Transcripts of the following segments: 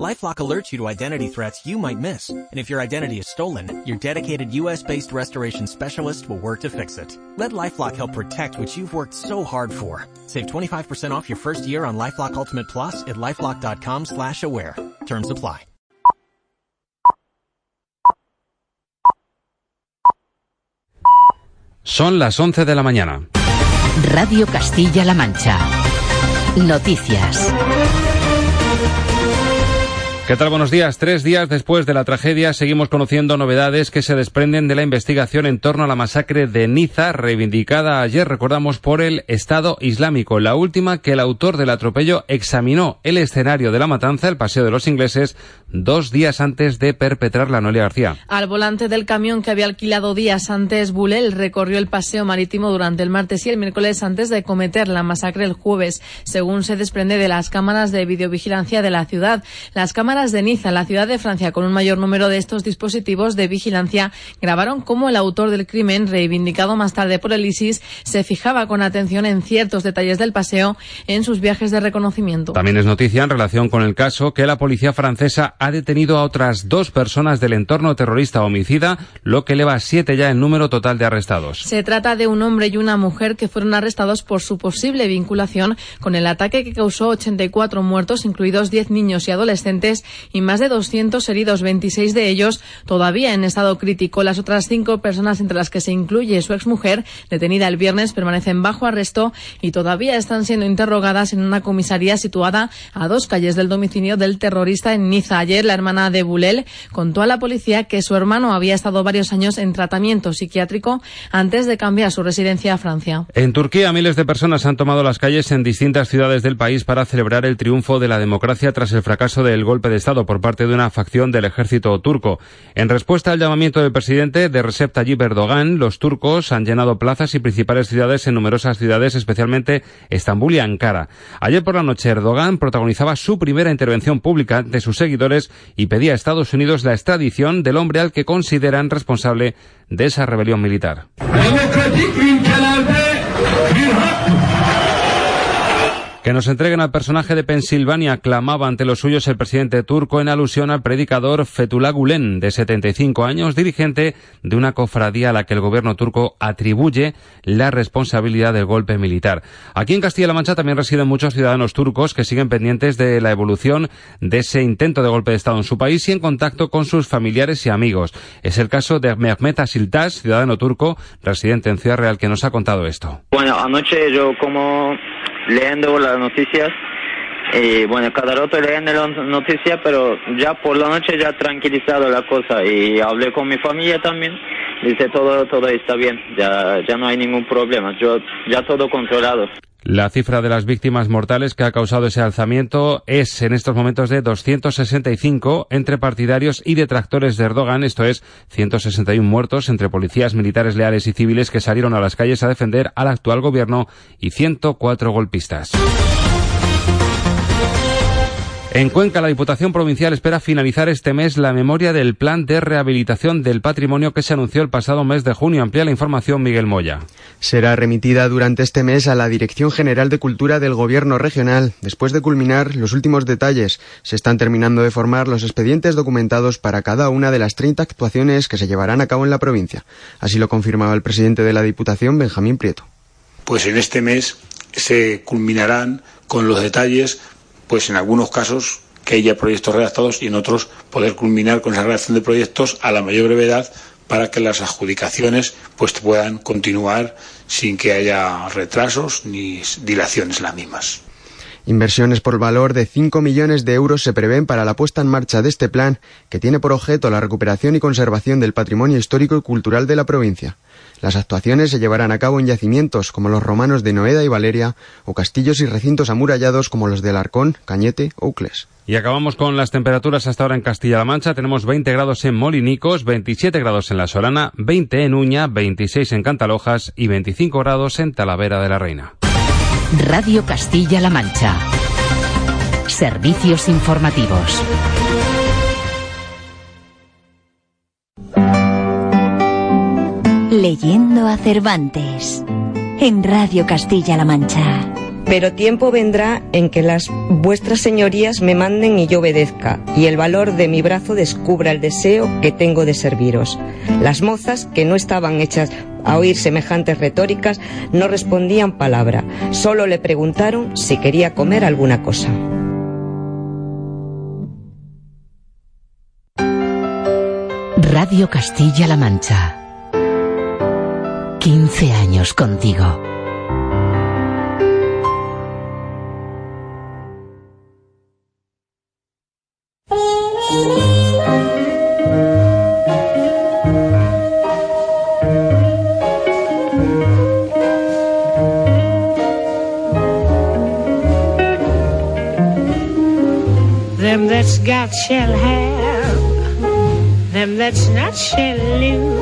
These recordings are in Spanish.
LifeLock alerts you to identity threats you might miss. And if your identity is stolen, your dedicated US-based restoration specialist will work to fix it. Let LifeLock help protect what you've worked so hard for. Save 25% off your first year on LifeLock Ultimate Plus at LifeLock.com slash aware. Terms apply. Son las 11 de la mañana. Radio Castilla-La Mancha. Noticias. ¿Qué tal? Buenos días. Tres días después de la tragedia seguimos conociendo novedades que se desprenden de la investigación en torno a la masacre de Niza, reivindicada ayer, recordamos, por el Estado Islámico. La última que el autor del atropello examinó el escenario de la matanza, el Paseo de los Ingleses, dos días antes de perpetrar la Noelia García. Al volante del camión que había alquilado días antes, Bulel recorrió el paseo marítimo durante el martes y el miércoles antes de cometer la masacre el jueves, según se desprende de las cámaras de videovigilancia de la ciudad. Las cámaras de Niza, la ciudad de Francia, con un mayor número de estos dispositivos de vigilancia, grabaron cómo el autor del crimen, reivindicado más tarde por el ISIS, se fijaba con atención en ciertos detalles del paseo en sus viajes de reconocimiento. También es noticia en relación con el caso que la policía francesa ha detenido a otras dos personas del entorno terrorista homicida, lo que eleva a siete ya el número total de arrestados. Se trata de un hombre y una mujer que fueron arrestados por su posible vinculación con el ataque que causó 84 muertos, incluidos 10 niños y adolescentes, y más de 200 heridos, 26 de ellos todavía en estado crítico. Las otras cinco personas, entre las que se incluye su exmujer, detenida el viernes, permanecen bajo arresto y todavía están siendo interrogadas en una comisaría situada a dos calles del domicilio del terrorista en Niza. Ayer, la hermana de Bulel contó a la policía que su hermano había estado varios años en tratamiento psiquiátrico antes de cambiar su residencia a Francia. En Turquía, miles de personas han tomado las calles en distintas ciudades del país para celebrar el triunfo de la democracia tras el fracaso del golpe Estado por parte de una facción del ejército turco. En respuesta al llamamiento del presidente de Recep Tayyip Erdogan, los turcos han llenado plazas y principales ciudades en numerosas ciudades, especialmente Estambul y Ankara. Ayer por la noche Erdogan protagonizaba su primera intervención pública de sus seguidores y pedía a Estados Unidos la extradición del hombre al que consideran responsable de esa rebelión militar. Que nos entreguen al personaje de Pensilvania, clamaba ante los suyos el presidente turco en alusión al predicador Fethullah Gulen, de 75 años, dirigente de una cofradía a la que el gobierno turco atribuye la responsabilidad del golpe militar. Aquí en Castilla-La Mancha también residen muchos ciudadanos turcos que siguen pendientes de la evolución de ese intento de golpe de Estado en su país y en contacto con sus familiares y amigos. Es el caso de Mehmet Asiltas, ciudadano turco, residente en Ciudad Real, que nos ha contado esto. Bueno, anoche yo como leyendo las noticias y bueno, cada rato leyendo las noticias, pero ya por la noche ya tranquilizado la cosa. Y hablé con mi familia también, dice todo todo está bien, ya ya no hay ningún problema, yo ya todo controlado. La cifra de las víctimas mortales que ha causado ese alzamiento es en estos momentos de 265 entre partidarios y detractores de Erdogan, esto es 161 muertos entre policías militares leales y civiles que salieron a las calles a defender al actual gobierno y 104 golpistas. En Cuenca, la Diputación Provincial espera finalizar este mes la memoria del plan de rehabilitación del patrimonio que se anunció el pasado mes de junio. Amplía la información Miguel Moya. Será remitida durante este mes a la Dirección General de Cultura del Gobierno Regional. Después de culminar los últimos detalles, se están terminando de formar los expedientes documentados para cada una de las 30 actuaciones que se llevarán a cabo en la provincia. Así lo confirmaba el presidente de la Diputación, Benjamín Prieto. Pues en este mes se culminarán con los detalles pues en algunos casos que haya proyectos redactados y en otros poder culminar con esa redacción de proyectos a la mayor brevedad para que las adjudicaciones pues puedan continuar sin que haya retrasos ni dilaciones las mismas. Inversiones por valor de 5 millones de euros se prevén para la puesta en marcha de este plan, que tiene por objeto la recuperación y conservación del patrimonio histórico y cultural de la provincia. Las actuaciones se llevarán a cabo en yacimientos como los romanos de Noeda y Valeria, o castillos y recintos amurallados como los de Alarcón, Cañete o Ucles. Y acabamos con las temperaturas hasta ahora en Castilla-La Mancha. Tenemos 20 grados en Molinicos, 27 grados en La Solana, 20 en Uña, 26 en Cantalojas y 25 grados en Talavera de la Reina. Radio Castilla-La Mancha. Servicios informativos. Leyendo a Cervantes. En Radio Castilla-La Mancha. Pero tiempo vendrá en que las vuestras señorías me manden y yo obedezca, y el valor de mi brazo descubra el deseo que tengo de serviros. Las mozas, que no estaban hechas a oír semejantes retóricas, no respondían palabra, solo le preguntaron si quería comer alguna cosa. Radio Castilla-La Mancha. 15 años contigo. Them that's got shall have, them that's not shall lose.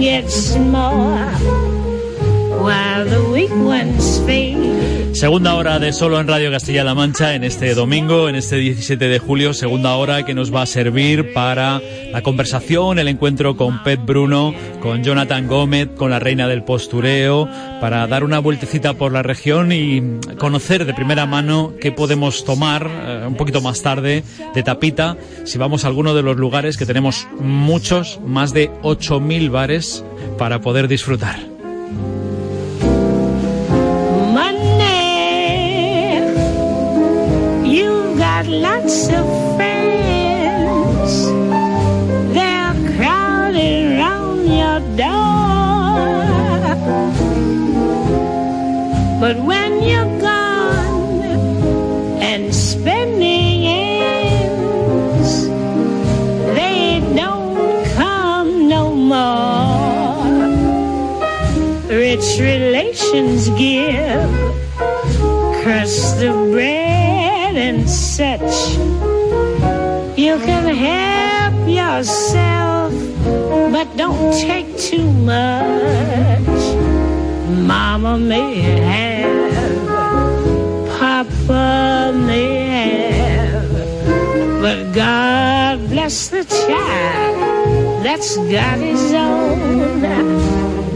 gets more, while the weak one Segunda hora de solo en Radio Castilla-La Mancha en este domingo, en este 17 de julio, segunda hora que nos va a servir para la conversación, el encuentro con Pet Bruno, con Jonathan Gómez, con la reina del postureo, para dar una vueltecita por la región y conocer de primera mano qué podemos tomar eh, un poquito más tarde de tapita si vamos a alguno de los lugares que tenemos muchos, más de 8.000 bares para poder disfrutar. Lots of friends. They're crowding round your door. But when you're gone and spending ends, they don't come no more. Rich relations give crust of bread and such. You can help yourself, but don't take too much. Mama may have, Papa may have, but God bless the child that's got his own,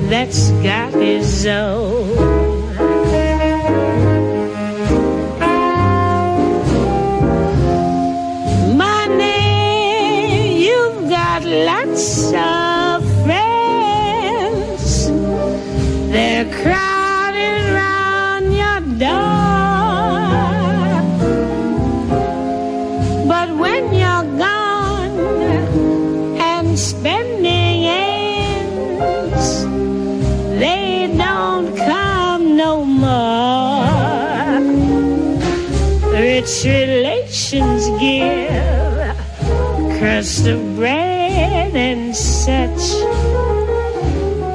that's got his own.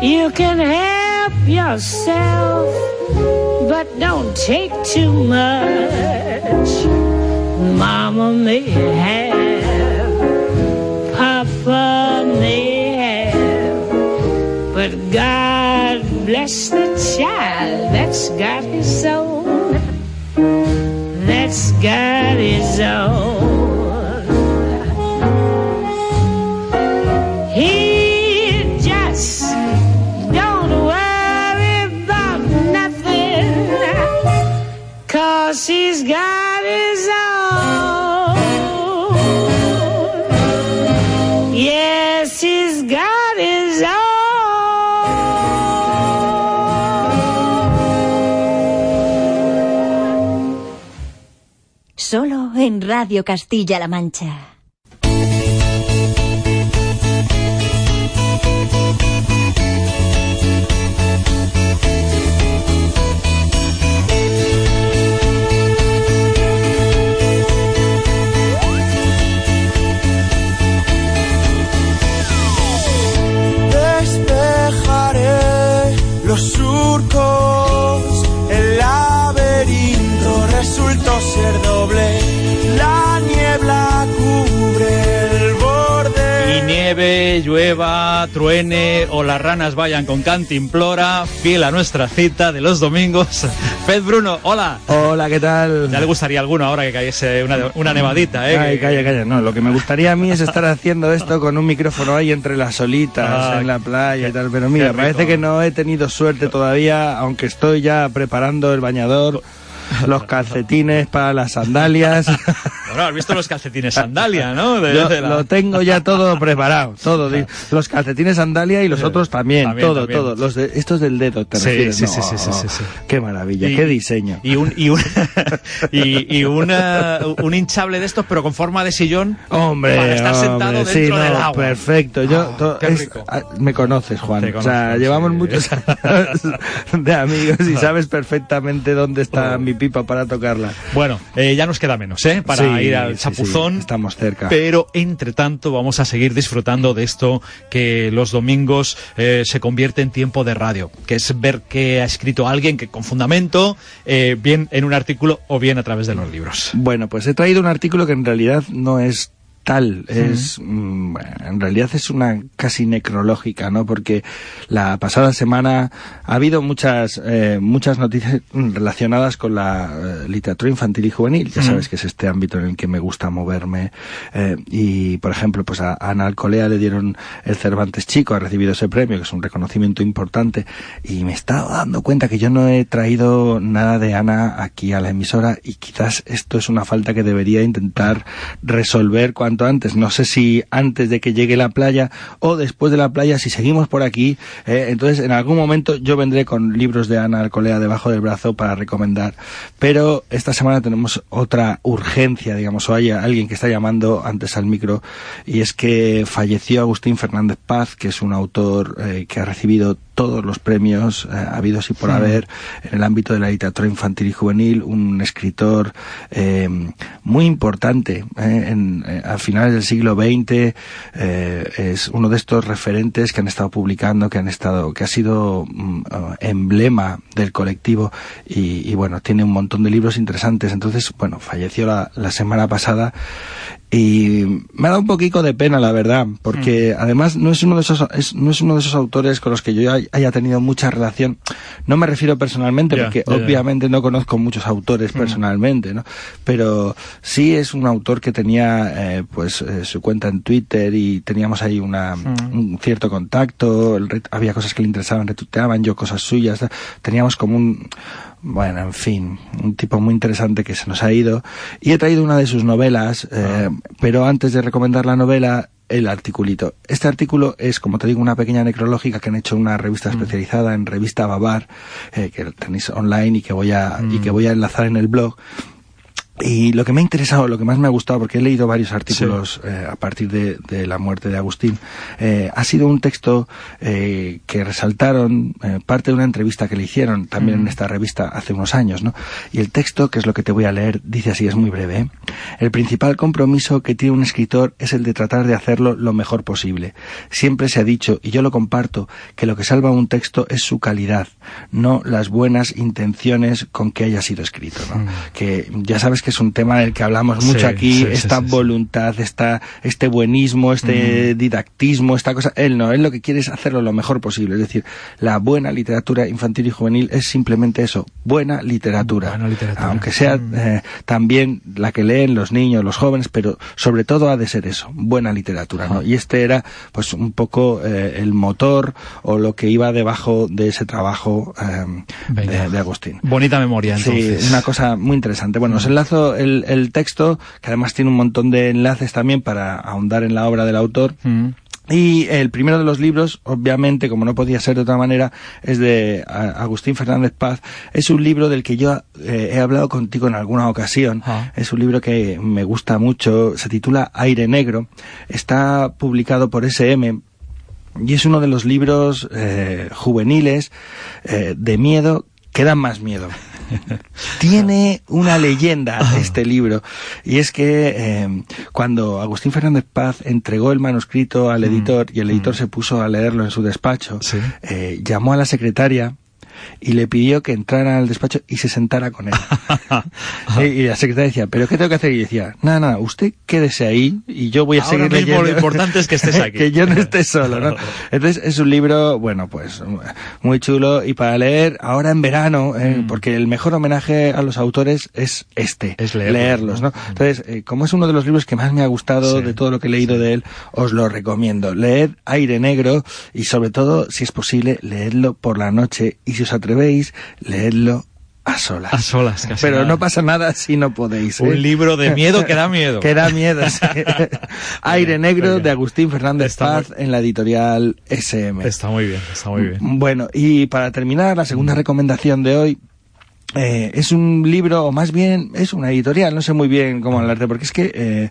You can help yourself, but don't take too much. Mama may have, Papa may have, but God bless the child that's got his own, that's got his own. En Radio Castilla-La Mancha. Llueva, truene o las ranas vayan con cantimplora, fiel a nuestra cita de los domingos. Pez Bruno, hola. Hola, ¿qué tal? Ya le gustaría a alguno ahora que cayese una, una nevadita, ¿eh? Ay, calla, calla. No, lo que me gustaría a mí es estar haciendo esto con un micrófono ahí entre las olitas, Ah, en la playa y tal. Pero mira, parece que no he tenido suerte todavía, aunque estoy ya preparando el bañador, los calcetines para las sandalias. Bueno, has visto los calcetines sandalia, ¿no? De- Yo de la- Lo tengo ya todo preparado, todo. Los calcetines sandalia y los otros también, también, todo, también. todo. Los de, estos del dedo, ¿te Sí, refieres? sí, No, sí, sí, sí, sí, sí. Qué maravilla, Y- qué diseño. Y un, y un, y, y una- un hinchable de estos, pero con forma de sillón. Hombre, Para estar sentado hombre, dentro sí, del no, agua. Perfecto, yo Ah, to- es- ah, me conoces, Juan. O sea, llevamos muchos años de amigos y sabes perfectamente dónde está mi pipa para tocarla. Bueno, eh, ya nos queda menos, ¿eh? Para Sí, ir al chapuzón. sí, estamos cerca. Pero entre tanto vamos a seguir disfrutando de esto que los domingos eh, se convierte en tiempo de radio, que es ver qué ha escrito alguien que con fundamento, eh, bien en un artículo o bien a través de los libros. Bueno, pues he traído un artículo que en realidad no es tal, es mm, en realidad es una casi necrológica, ¿no? Porque la pasada semana ha habido muchas eh, muchas noticias relacionadas con la eh, literatura infantil y juvenil. Ya sabes que es este ámbito en el que me gusta moverme. Eh, y por ejemplo, pues a Ana Alcolea le dieron el Cervantes Chico, ha recibido ese premio que es un reconocimiento importante. Y me estaba dando cuenta que yo no he traído nada de Ana aquí a la emisora y quizás esto es una falta que debería intentar resolver cuanto antes. No sé si antes de que llegue la playa o después de la playa, si seguimos por aquí. eh, entonces, en algún momento yo vendré con libros de Ana Alcolea debajo del brazo para recomendar. Pero esta semana tenemos otra urgencia, digamos, o hay alguien que está llamando antes al micro y es que falleció Agustín Fernández Paz, que es un autor eh, que ha recibido todos los premios eh, habidos y por haber en el ámbito de la literatura infantil y juvenil, un escritor eh, muy importante eh, en, eh, a finales del siglo XX, es uno de estos referentes que han estado publicando, que han estado, que ha sido mm, emblema del colectivo y, y, bueno, tiene un montón de libros interesantes. Entonces, bueno, falleció la, la semana pasada y me ha dado un poquito de pena, la verdad, porque Mm. además no es uno de esos es- no es uno de esos autores con los que yo hay- haya tenido mucha relación. No me refiero personalmente, porque obviamente no conozco muchos autores Mm. personalmente, ¿no? Pero sí es un autor que tenía eh, pues eh, su cuenta en Twitter y teníamos ahí una Mm. un cierto contacto, el había cosas que le interesaban, retuiteaban, yo cosas suyas, teníamos como un bueno, en fin, un tipo muy interesante que se nos ha ido. Y he traído una de sus novelas, eh, pero antes de recomendar la novela, el articulito. Este artículo es, como te digo, una pequeña necrológica que han hecho una revista especializada en revista Babar, eh, que tenéis online y que voy a, y que voy a enlazar en el blog. Y lo que me ha interesado, lo que más me ha gustado, porque he leído varios artículos eh, a partir de, de la muerte de Agustín, eh, ha sido un texto eh, que resaltaron eh, parte de una entrevista que le hicieron también Mm. en esta revista hace unos años, ¿no? Y el texto, que es lo que te voy a leer, dice así, es muy breve. El principal compromiso que tiene un escritor es el de tratar de hacerlo lo mejor posible. Siempre se ha dicho, y yo lo comparto, que lo que salva un texto es su calidad, no las buenas intenciones con que haya sido escrito, ¿no? Que ya sabes que es un tema del que hablamos mucho Sí, aquí, sí, esta sí, voluntad, esta, este buenismo, este didactismo, esta cosa. Él no, él lo que quiere es hacerlo lo mejor posible. Es decir, la buena literatura infantil y juvenil es simplemente eso, buena literatura. Aunque sea eh, también la que leen los niños, los jóvenes, pero sobre todo ha de ser eso, buena literatura, ¿no? Y este era, pues, un poco eh, el motor o lo que iba debajo de ese trabajo eh, de, de Agustín. Bonita memoria, entonces. Sí, una cosa muy interesante. Bueno, os enlazo el, el texto, que además tiene un montón de enlaces también para ahondar en la obra del autor. Mm. Y el primero de los libros, obviamente, como no podía ser de otra manera, es de Agustín Fernández Paz. Es un libro del que yo eh, he hablado contigo en alguna ocasión. Ah. Es un libro que me gusta mucho. Se titula Aire Negro. Está publicado por SM. Y es uno de los libros eh, juveniles eh, de miedo que dan más miedo. Tiene una leyenda este libro y es que eh, cuando Agustín Fernández Paz entregó el manuscrito al editor y el editor se puso a leerlo en su despacho, eh, llamó a la secretaria y le pidió que entrara al despacho y se sentara con él. y, la secretaria decía, ¿pero qué tengo que hacer? Y decía, nada, nada, usted quédese ahí y yo voy a Ahora seguir mismo leyendo. lo importante es que estés aquí. que yo no esté solo, ¿no? Entonces es un libro, bueno, pues muy chulo y para leer ahora en verano, eh, porque el mejor homenaje a los autores es este, Es leerlos, leerlos, ¿no? Entonces, eh, como es uno de los libros que más me ha gustado Sí, de todo lo que he leído de él, os lo recomiendo. Leed Aire Negro y sobre todo, si es posible, leedlo por la noche y si os atrevéis, leedlo a solas. A solas, casi Pero nada. no pasa nada si no podéis. ¿eh? Un libro de miedo que da miedo. que da miedo, sí. Aire Negro bien. de Agustín Fernández Está Paz en la editorial SM. Está muy bien, está muy bien. Bueno, y para terminar, la segunda recomendación de hoy eh, es un libro, o más bien es una editorial, no sé muy bien cómo hablarte, porque es que eh,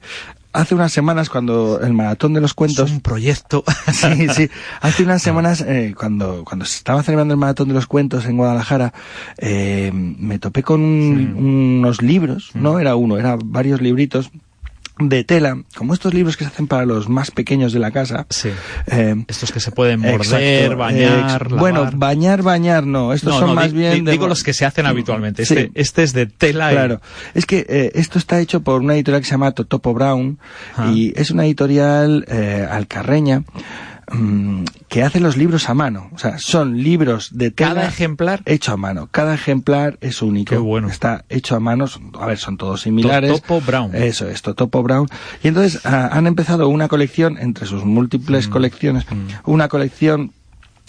hace unas semanas cuando el maratón de los cuentos... un proyecto. sí, sí. Hace unas semanas, eh, cuando, cuando se estaba celebrando el maratón de los cuentos en Guadalajara, eh, me topé con un- unos libros, no era uno, era varios libritos de tela, como estos libros que se hacen para los más pequeños de la casa. Sí. Eh, Estos que se pueden morder, Exacto, bañar, ex- Bueno, bañar, bañar no. Estos No, son no, más di- bien... di- de- digo los que se hacen habitualmente. Este, Sí. este es de tela y- Claro. Es que eh, esto está hecho por una editorial que se llama Totopo Brown Ah. y es una editorial eh, alcarreña mm, que hace los libros a mano. O sea, son libros de tela Cada ejemplar hecho a mano. Cada ejemplar es único. Qué bueno. Está hecho a mano. A ver, son todos similares. Totopo Brown. Eso es, Totopo Brown. Y entonces ah, han empezado una colección, entre sus Mm. múltiples colecciones, una colección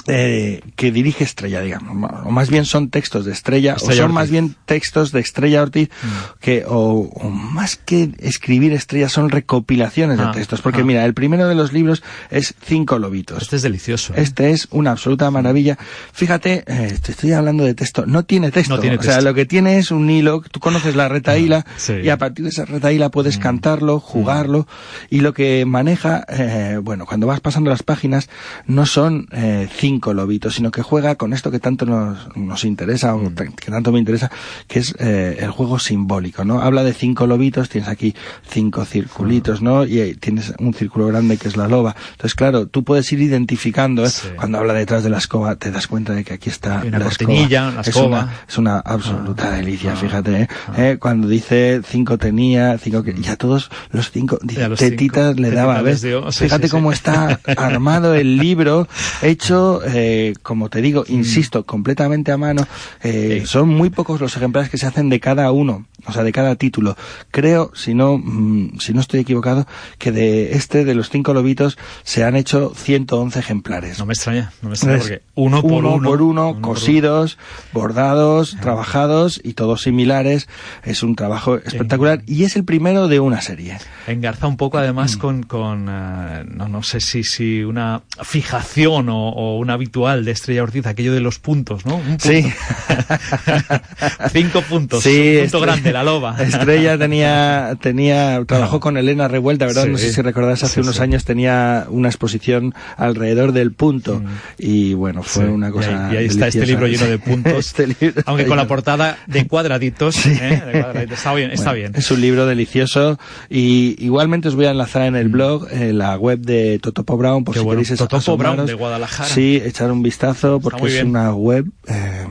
eh, que dirige Estrella, digamos, o más bien son textos de Estrella, Estrella o son Ortiz. más bien textos de Estrella Ortiz, Mm. que, o, o más que escribir Estrella, son recopilaciones Ah, de textos, porque ah. mira, el primero de los libros es Cinco Lobitos. Este es delicioso. ¿eh? Este es una absoluta maravilla. Fíjate, eh, te estoy hablando de texto. No tiene texto. No tiene O sea, texto. lo que tiene es un hilo. Tú conoces la retaíla sí. y a partir de esa retaíla puedes cantarlo, jugarlo. Y lo que maneja, eh, bueno, cuando vas pasando las páginas, no son eh, cinco lobitos, sino que juega con esto que tanto nos, nos interesa, o t- que tanto me interesa, que es eh, el juego simbólico, ¿no? Habla de cinco lobitos, tienes aquí cinco circulitos, ¿no? Y eh, tienes un círculo grande que es la loba. Entonces, claro, tú puedes ir identificando, ¿eh? Sí. Cuando habla detrás de la escoba, te das cuenta de que aquí está una la escoba. una Es escoba. una, es una absoluta delicia, ah, fíjate, ¿eh? Eh, Cuando dice cinco tenía, cinco que, y a todos los cinco, los tetitas cinco, le daba, ¿ves? sí, Fíjate sí, cómo está armado el libro, hecho, eh, como te digo, insisto, completamente a mano. Eh, Sí. Son muy pocos los ejemplares que se hacen de cada uno, o sea, de cada título. Creo, si no, mm, si no estoy equivocado, que de este, de los cinco lobitos, se han hecho 111 ejemplares. No me extraña, no me extraña porque uno por uno. por uno, uno por cosidos, bordados, trabajados y todos similares. Es un trabajo espectacular y es el primero de una serie. Engarza un poco además Mm. con, con eh, no, no sé si, si una fijación o, o habitual de Estrella Ortiz, aquello de los puntos, ¿no? Un punto. Sí. Cinco puntos. Sí, un punto grande, la loba. Estrella tenía, tenía, trabajó con Elena Revuelta, ¿verdad? Sí, no sé si recordás, hace sí, unos años tenía una exposición alrededor del punto. Y bueno, fue una y cosa. ahí- y ahí está este libro lleno de puntos. Este libro Aunque con la portada de cuadraditos. ¿eh? De cuadraditos. Está bien, está Bueno, bien. Es un libro delicioso y igualmente os voy a enlazar en el blog eh, la web de Totopo Brown por Mm. Qué si bueno. queréis Totopo. Brown de Guadalajara. Sí, echar un vistazo porque es una web eh,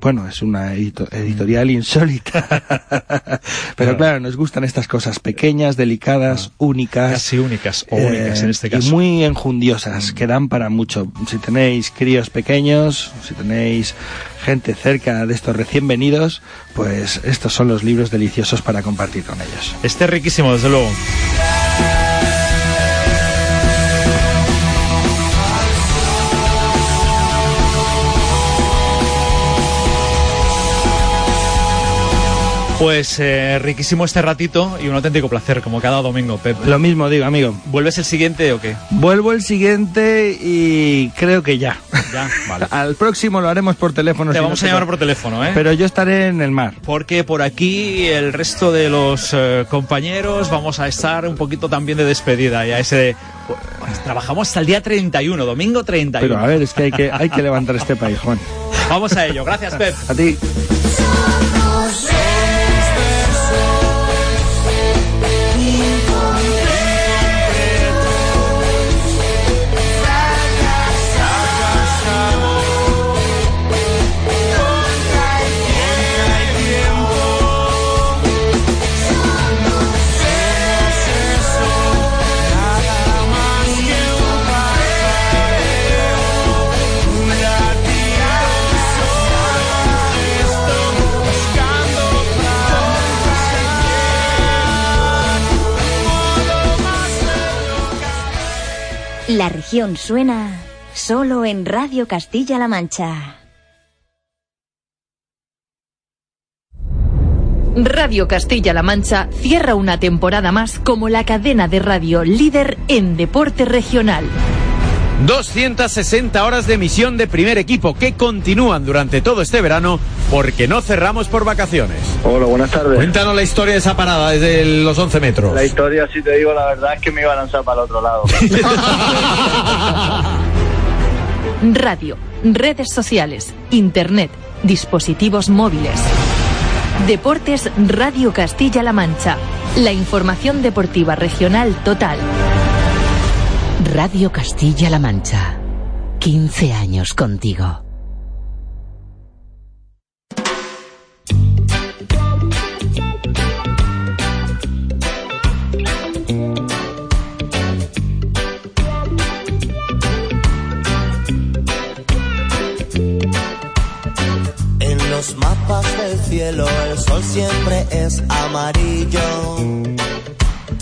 bueno, es una edito- editorial insólita. Pero Claro. claro, nos gustan estas cosas pequeñas, delicadas, únicas. Ah. Casi únicas o únicas en este y caso. Mm. muy enjundiosas, que dan para mucho. Si tenéis críos pequeños, si tenéis gente cerca de estos recién venidos, pues estos son los libros deliciosos para compartir con ellos. Este es riquísimo, desde luego. Pues eh, riquísimo este ratito y un auténtico placer, como cada domingo, Pep. Lo mismo digo, amigo. ¿Vuelves el siguiente o qué? Vuelvo el siguiente y creo que ya. Ya, vale. Al próximo lo haremos por teléfono. Te si no vamos a llamar por teléfono, ¿eh? Pero yo estaré en el mar. Porque por aquí el resto de los eh, compañeros vamos a estar un poquito también de despedida. Ya ese pues, trabajamos hasta el día 31, domingo 31. Pero a ver, es que hay que, hay que levantar este país, Juan. Vamos a ello. Gracias, Pep. A ti. La región suena solo en Radio Castilla-La Mancha. Radio Castilla-La Mancha cierra una temporada más como la cadena de radio líder en deporte regional. 260 horas de emisión de primer equipo que continúan durante todo este verano porque no cerramos por vacaciones. Hola, buenas tardes. Cuéntanos la historia de esa parada desde los 11 metros. La historia, si te digo la verdad, es que me iba a lanzar para el otro lado. Radio, redes sociales, internet, dispositivos móviles. Deportes Radio Castilla-La Mancha. La información deportiva regional total. Radio Castilla-La Mancha. 15 años contigo. En los mapas del cielo el sol siempre es amarillo.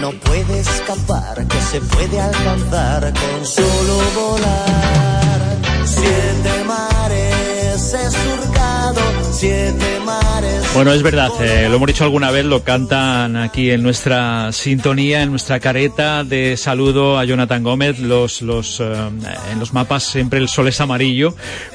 no puede escapar, que se puede alcanzar con solo volar. Siete mares he siete mares. Bueno, es verdad, eh, lo hemos dicho alguna vez, lo cantan aquí en nuestra sintonía, en nuestra careta de saludo a Jonathan Gómez. Los, los, eh, en los mapas siempre el sol es amarillo,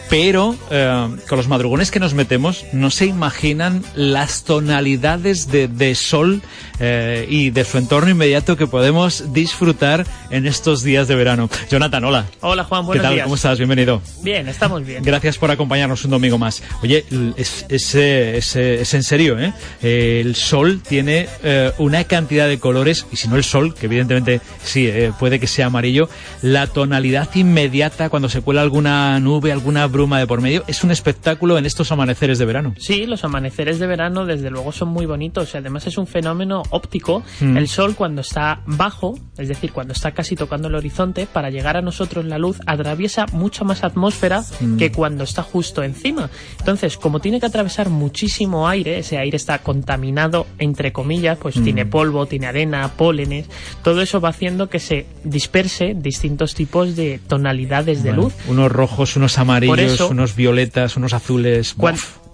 pero eh, con los madrugones que nos metemos no se imaginan las tonalidades de, de sol eh, y de su entorno inmediato que podemos disfrutar en estos días de verano. Jonathan, hola. Hola Juan, ¿Qué buenos tal? días. ¿Cómo estás? Bienvenido. Bien, estamos bien. Gracias por acompañarnos un domingo más. Oye, es, es, eh, es, eh, es en serio, ¿eh? Eh, El sol tiene eh, una cantidad de colores, y si no el sol, que evidentemente sí, eh, puede que sea amarillo, la tonalidad inmediata cuando se cuela alguna nube, alguna bruma de por medio, es un espectáculo en estos amaneceres de verano. Sí, los amaneceres de verano desde luego son muy bonitos y además es un fenómeno óptico. Mm. El sol cuando está bajo, es decir, cuando está casi tocando el horizonte, para llegar a nosotros la luz atraviesa mucha más atmósfera Mm. que cuando está justo encima. Entonces, como tiene que atravesar muchísimo aire, ese aire está contaminado entre comillas, pues Mm. tiene polvo, tiene arena, pólenes, todo eso va haciendo que se disperse distintos tipos de tonalidades de luz. Unos rojos, unos amarillos, eso- unos violetas, unos azules.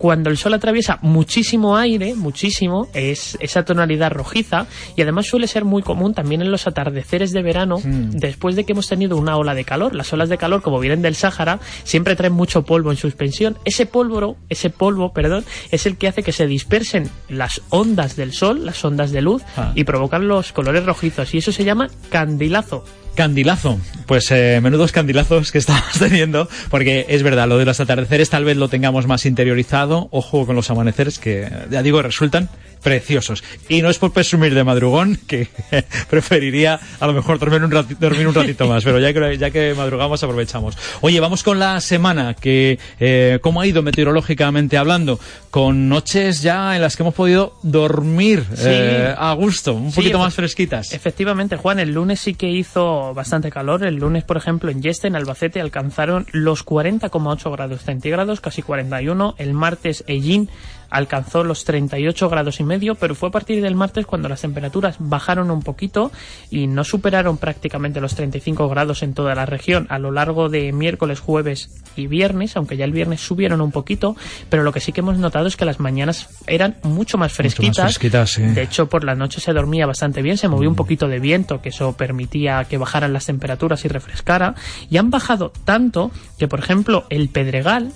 Cuando, el sol atraviesa muchísimo aire, muchísimo, es esa tonalidad rojiza y además suele ser muy común también en los atardeceres de verano, Mm. después de que hemos tenido una ola de calor. Las olas de calor, como vienen del Sáhara, siempre traen mucho polvo en suspensión. Ese polvo, ese polvo, perdón, es el que hace que se dispersen las ondas del sol, las ondas de luz, Ah. y provocan los colores rojizos. Y eso se llama candilazo. Candilazo. Pues eh, menudos candilazos que estamos teniendo, porque es verdad, lo de los atardeceres tal vez lo tengamos más interiorizado. Ojo con los amaneceres que, ya digo, resultan preciosos. Y no es por presumir de madrugón, que preferiría a lo mejor dormir un, ratito, dormir un ratito más, pero ya que, ya que madrugamos aprovechamos. Oye, vamos con la semana, que eh, ¿cómo ha ido meteorológicamente hablando? Con noches ya en las que hemos podido dormir Sí. eh, a gusto, un Sí, poquito más fresquitas. Efectivamente, Juan, el lunes sí que hizo bastante calor. El lunes, por ejemplo, en Yeste, en Albacete, alcanzaron los 40,8 grados centígrados, casi 41. El martes, Ellín alcanzó los 38 grados y medio, pero fue a partir del martes cuando las temperaturas bajaron un poquito y no superaron prácticamente los 35 grados en toda la región a lo largo de miércoles, jueves y viernes, aunque ya el viernes subieron un poquito, pero lo que sí que hemos notado es que las mañanas eran mucho más Mucho más fresquitas. sí. De hecho, por la noche se dormía bastante bien, se movía un poquito de viento, que eso permitía que bajaran las temperaturas y refrescara. Y han bajado tanto que, por ejemplo, el Pedregal,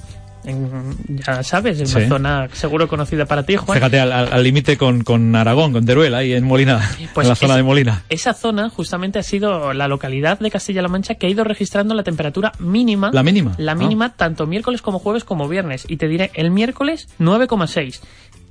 en- ya sabes, en una zona seguro conocida para ti, Juan. Fíjate, al- límite con, con Aragón, con Teruel, ahí en Molina, Pues en la zona esa- de Molina. Esa zona justamente ha sido la localidad de Castilla-La Mancha que ha ido registrando la temperatura mínima. ¿La mínima? La Ah. mínima tanto miércoles como jueves como viernes. Y te diré, el miércoles 9,6.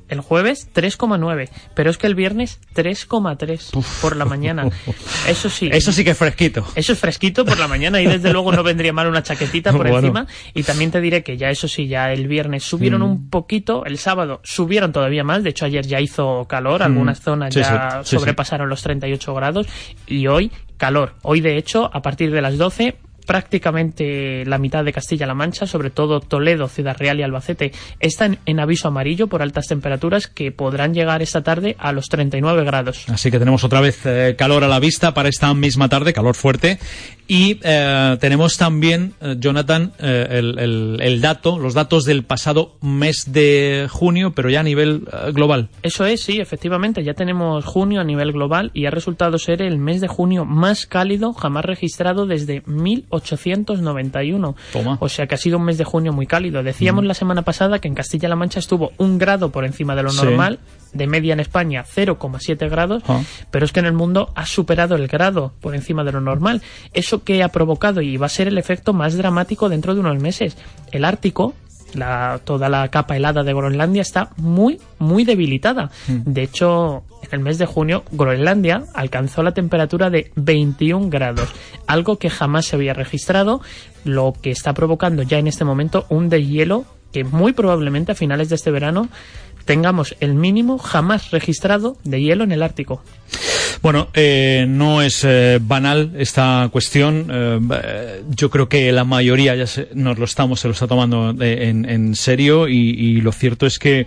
El jueves 3,9, pero es que el viernes 3,3 por la mañana. Eso sí. Eso sí que es fresquito. Eso es fresquito por la mañana y desde luego no vendría mal una chaquetita por Bueno. encima. Y también te diré que ya eso sí, ya el viernes subieron Mm. un poquito, el sábado subieron todavía más, de hecho ayer ya hizo calor, Mm. algunas zonas Sí, ya sí, sí. sobrepasaron los 38 grados y hoy calor. Hoy de hecho a partir de las 12 prácticamente la mitad de Castilla-La Mancha, sobre todo Toledo, Ciudad Real y Albacete, están en aviso amarillo por altas temperaturas que podrán llegar esta tarde a los 39 grados. Así que tenemos otra vez eh, calor a la vista para esta misma tarde, calor fuerte. Y eh, tenemos también, eh, Jonathan, eh, el, el- el dato, los datos del pasado mes de junio, pero ya a nivel eh, global. Eso es, sí, efectivamente, ya tenemos junio a nivel global y ha resultado ser el mes de junio más cálido jamás registrado desde 1891. Toma. O sea que ha sido un mes de junio muy cálido. Decíamos la semana pasada que en Castilla-La Mancha estuvo un grado por encima de lo Sí. De media en España 0,7 grados, Ah. pero es que en el mundo ha superado el grado por encima de lo normal. Eso que ha provocado y va a ser el efecto más dramático dentro de unos meses. El Ártico, la, toda la capa helada de Groenlandia está muy, muy debilitada. De hecho, en el mes de junio, Groenlandia alcanzó la temperatura de 21 grados, algo que jamás se había registrado, lo que está provocando ya en este momento un deshielo que muy probablemente a finales de este verano tengamos el mínimo jamás registrado de hielo en el Ártico. Bueno, eh, no es eh, banal esta cuestión. eh, eh, yo creo que la mayoría ya se- nos lo estamos, se lo está tomando de- en, en serio y, y lo cierto es que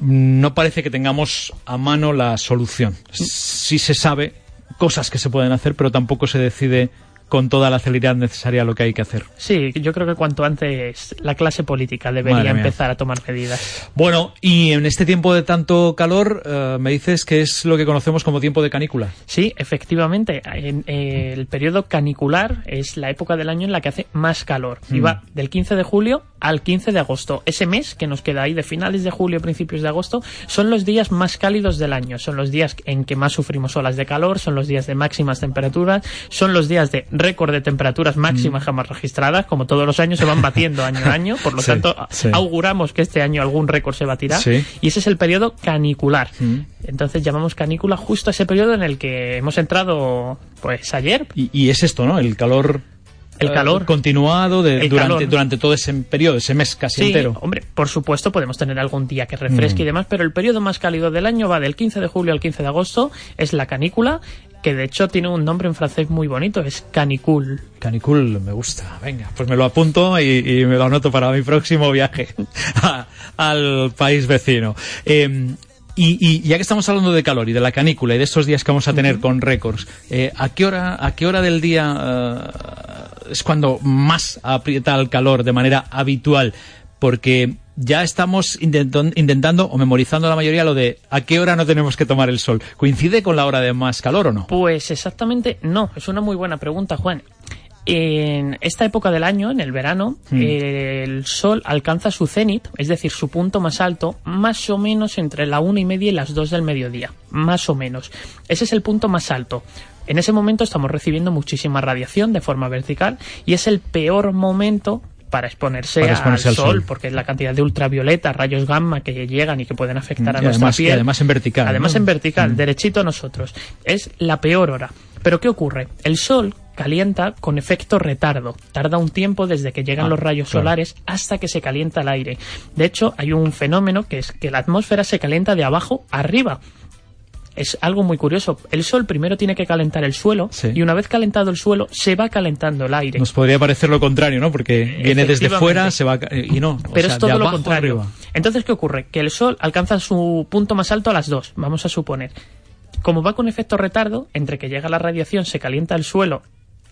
no parece que tengamos a mano la solución. Sí se sabe cosas que se pueden hacer, pero tampoco se decide con toda la celeridad necesaria lo que hay que hacer. Sí, yo creo que cuanto antes la clase política debería empezar a tomar medidas. Bueno, y en este tiempo de tanto calor, eh, me dices que es lo que conocemos como tiempo de canícula. Sí, efectivamente. En- eh, el periodo canicular es la época del año en la que hace más calor. Y Mm. va del 15 de julio al 15 de agosto. Ese mes que nos queda ahí de finales de julio, principios de agosto, son los días más cálidos del año. Son los días en que más sufrimos olas de calor, son los días de máximas temperaturas, son los días de récord de temperaturas máximas jamás registradas. Como todos los años se van batiendo año a año. Por lo Sí, tanto, sí. auguramos que este año algún récord se batirá. Sí. Y ese es el periodo canicular. Entonces llamamos canícula justo a ese periodo en el que hemos entrado pues ayer. Y, y es esto, ¿no? El calor. El eh, calor. continuado de- El durante, calor. durante todo ese periodo, ese mes casi Sí, entero. hombre, por supuesto podemos tener algún día que refresque Mm. y demás, pero el periodo más cálido del año va del 15 de julio al 15 de agosto, es la canícula, que de hecho tiene un nombre en francés muy bonito, es canicule. Canicul, me gusta. Venga, pues me lo apunto y, y me lo anoto para mi próximo viaje a- al país vecino. Eh, y, y ya que estamos hablando de calor y de la canícula y de estos días que vamos a tener con récords, eh, ¿a qué hora a qué hora del día eh, es cuando más aprieta el calor de manera habitual? Porque ya estamos intentando o memorizando la mayoría lo de a qué hora no tenemos que tomar el sol. ¿Coincide con la hora de más calor o no? Pues exactamente no, es una muy buena pregunta, Juan. En esta época del año, en el verano, Hmm. el sol alcanza su cenit, es decir, su punto más alto, más o menos entre la una y media y las dos del mediodía. Más o menos. Ese es el punto más alto. En ese momento estamos recibiendo muchísima radiación de forma vertical y es el peor momento para exponerse, Para exponerse al, al sol, sol. porque la cantidad de ultravioleta, rayos gamma que llegan y que pueden afectar a nuestra además, y piel. además en vertical. Además ¿no? en vertical, derechito a nosotros. Es la peor hora. Pero ¿qué ocurre? El sol calienta con efecto retardo. Tarda un tiempo desde que llegan Ah, los rayos claro. solares hasta que se calienta el aire. De hecho, hay un fenómeno que es que la atmósfera se calienta de abajo arriba. Es algo muy curioso. El sol primero tiene que calentar el suelo Sí. y una vez calentado el suelo se va calentando el aire. Nos podría parecer lo contrario, ¿no? Porque viene desde fuera, se va eh, y no. o Pero sea, es todo lo contrario. arriba. Entonces, ¿qué ocurre? Que el Sol alcanza su punto más alto a las 2, vamos a suponer. Como va con efecto retardo, entre que llega la radiación, se calienta el suelo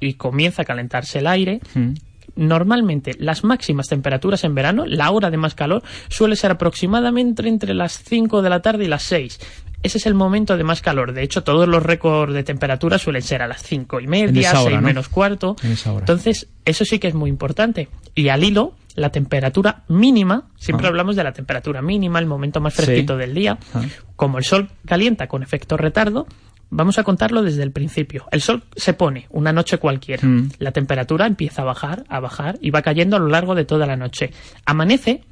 y comienza a calentarse el aire, Mm. Normalmente las máximas temperaturas en verano, la hora de más calor, suele ser aproximadamente entre las 5 de la tarde y las 6. Ese es el momento de más calor. De hecho, todos los récords de temperatura suelen ser a las cinco y En media, hora, 6 ¿no? menos cuarto. En esa hora. Entonces, eso sí que es muy importante. Y al hilo, la temperatura mínima, siempre Ah. hablamos de la temperatura mínima, el momento más Sí. fresquito del día. Ah. Como el sol calienta con efecto retardo, vamos a contarlo desde el principio. El sol se pone una noche cualquiera. Mm. La temperatura empieza a bajar, a bajar y va cayendo a lo largo de toda la noche. Amanece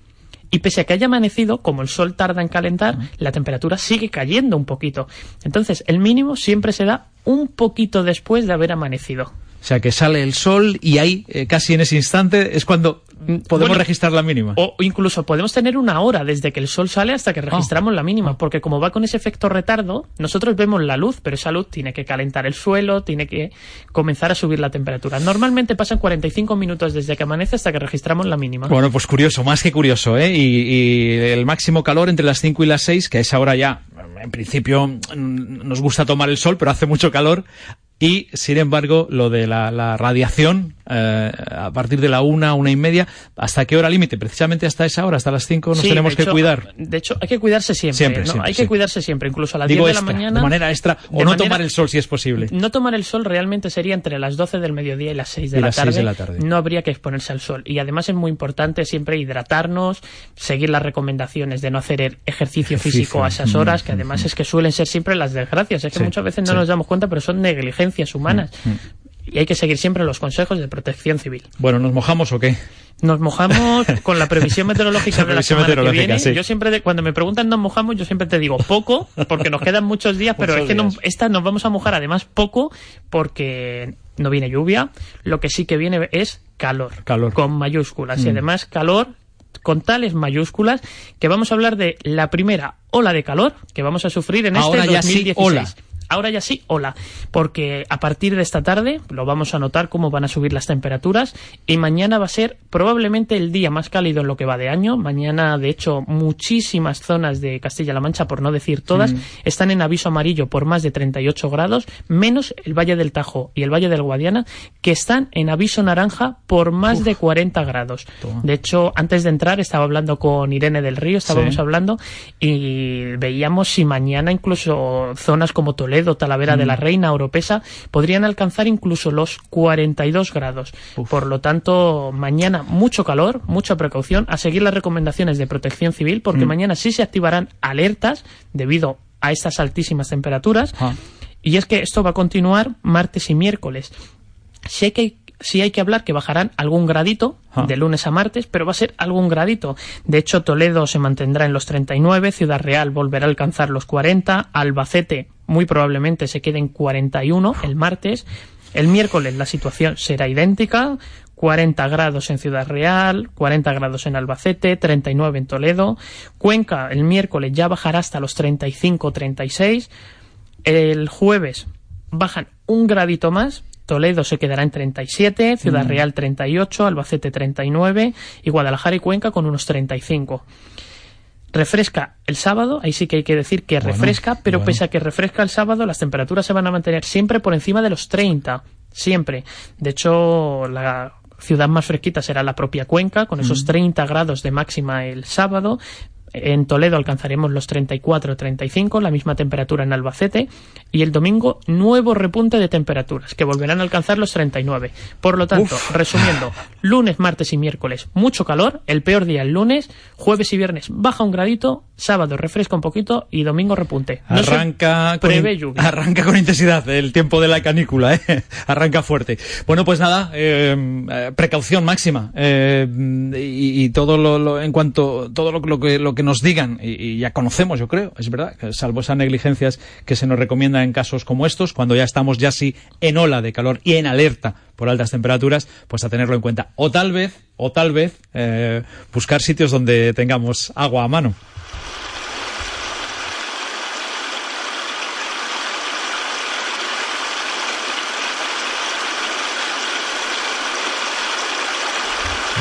Y pese a que haya amanecido, como el sol tarda en calentar, la temperatura sigue cayendo un poquito. Entonces, el mínimo siempre se da un poquito después de haber amanecido. O sea, que sale el sol y ahí, eh, casi en ese instante, es cuando podemos Bueno, registrar la mínima. O incluso podemos tener una hora desde que el sol sale hasta que registramos la mínima, porque como va con ese efecto retardo, nosotros vemos la luz, pero esa luz tiene que calentar el suelo, tiene que comenzar a subir la temperatura. Normalmente pasan 45 minutos desde que amanece hasta que registramos la mínima. Bueno, pues curioso, más que curioso, ¿eh? Y, y el máximo calor entre las 5 y las 6, que a esa hora ya, en principio, mm, nos gusta tomar el sol, pero hace mucho calor. Y, sin embargo, lo de la, la radiación, eh, a partir de la una, una y media, ¿hasta qué hora límite? Precisamente hasta esa hora, hasta las 5, nos Sí, tenemos que cuidar. De hecho, hay que cuidarse siempre. Siempre, ¿no? siempre, hay que sí. cuidarse siempre, incluso a las Digo 10 de extra, la mañana. de manera extra, o no manera- tomar el sol si es posible. No tomar el sol realmente sería entre las 12 del mediodía y las 6 de, Y la, las tarde. de la tarde. No habría que exponerse al sol. Y además es muy importante siempre hidratarnos, seguir las recomendaciones de no hacer el ejercicio, físico a esas Mm, horas, que además es que suelen ser siempre las desgracias. Es que Sí, muchas veces no nos damos cuenta, pero son negligencias humanas. Y hay que seguir siempre los consejos de protección civil. Bueno, ¿nos mojamos o qué? Nos mojamos con la previsión meteorológica La de la previsión semana que meteorológica, viene. sí. Yo siempre, de- cuando me preguntan nos mojamos, yo siempre te digo poco, porque nos quedan muchos días, pero Muchos es que no- esta nos vamos a mojar además poco, porque no viene lluvia. Lo que sí que viene es calor. Calor. Con mayúsculas. Y Mm. además calor con tales mayúsculas que vamos a hablar de la primera ola de calor que vamos a sufrir en Ahora este ya sí, 2016. ola. Ahora ya sí, hola, porque a partir de esta tarde lo vamos a notar cómo van a subir las temperaturas y mañana va a ser probablemente el día más cálido en lo que va de año. Mañana, de hecho, muchísimas zonas de Castilla-La Mancha, por no decir todas, Mm. están en aviso amarillo por más de 38 grados, menos el Valle del Tajo y el Valle del Guadiana, que están en aviso naranja por más de 40 grados. De hecho, antes de entrar estaba hablando con Irene del Río, estábamos Sí. hablando y veíamos si mañana incluso zonas como Toledo, Talavera de la Mm. Reina, Oropesa, podrían alcanzar incluso los 42 grados. Por lo tanto, mañana mucho calor, mucha precaución, a seguir las recomendaciones de protección civil, porque Mm. mañana sí se activarán alertas debido a estas altísimas temperaturas. Ah. Y es que esto va a continuar martes y miércoles. Hay que, sí hay que hablar que bajarán algún gradito Ah. de lunes a martes, pero va a ser algún gradito. De hecho, Toledo se mantendrá en los 39, Ciudad Real volverá a alcanzar los 40, Albacete muy probablemente se quede en 41 el martes. El miércoles la situación será idéntica. 40 grados en Ciudad Real, 40 grados en Albacete, 39 en Toledo. Cuenca el miércoles ya bajará hasta los 35-36. El jueves bajan un gradito más. Toledo se quedará en 37, Ciudad Mm. Real 38, Albacete 39 y Guadalajara y Cuenca con unos 35. Refresca el sábado, ahí sí que hay que decir que Bueno, refresca, pero bueno. pese a que refresca el sábado, las temperaturas se van a mantener siempre por encima de los 30, siempre. De hecho, la ciudad más fresquita será la propia Cuenca, con esos Mm. 30 grados de máxima el sábado. En Toledo alcanzaremos los 34-35, la misma temperatura en Albacete. Y el domingo, nuevo repunte de temperaturas, que volverán a alcanzar los 39. Por lo tanto, Uf. resumiendo, lunes, martes y miércoles, mucho calor. El peor día el lunes. Jueves y viernes, baja un gradito. Sábado, refresca un poquito. Y domingo, repunte. No Arranca con, in- arranca con intensidad el tiempo de la canícula, ¿eh? arranca fuerte. Bueno, pues nada, eh, eh, precaución máxima eh, y, y todo lo, lo- en cuanto todo lo, lo que lo que nos digan y, y ya conocemos, yo creo, es verdad, salvo esas negligencias que se nos recomiendan en casos como estos, cuando ya estamos ya sí en ola de calor y en alerta por altas temperaturas, pues a tenerlo en cuenta. O tal vez, o tal vez eh, buscar sitios donde tengamos agua a mano.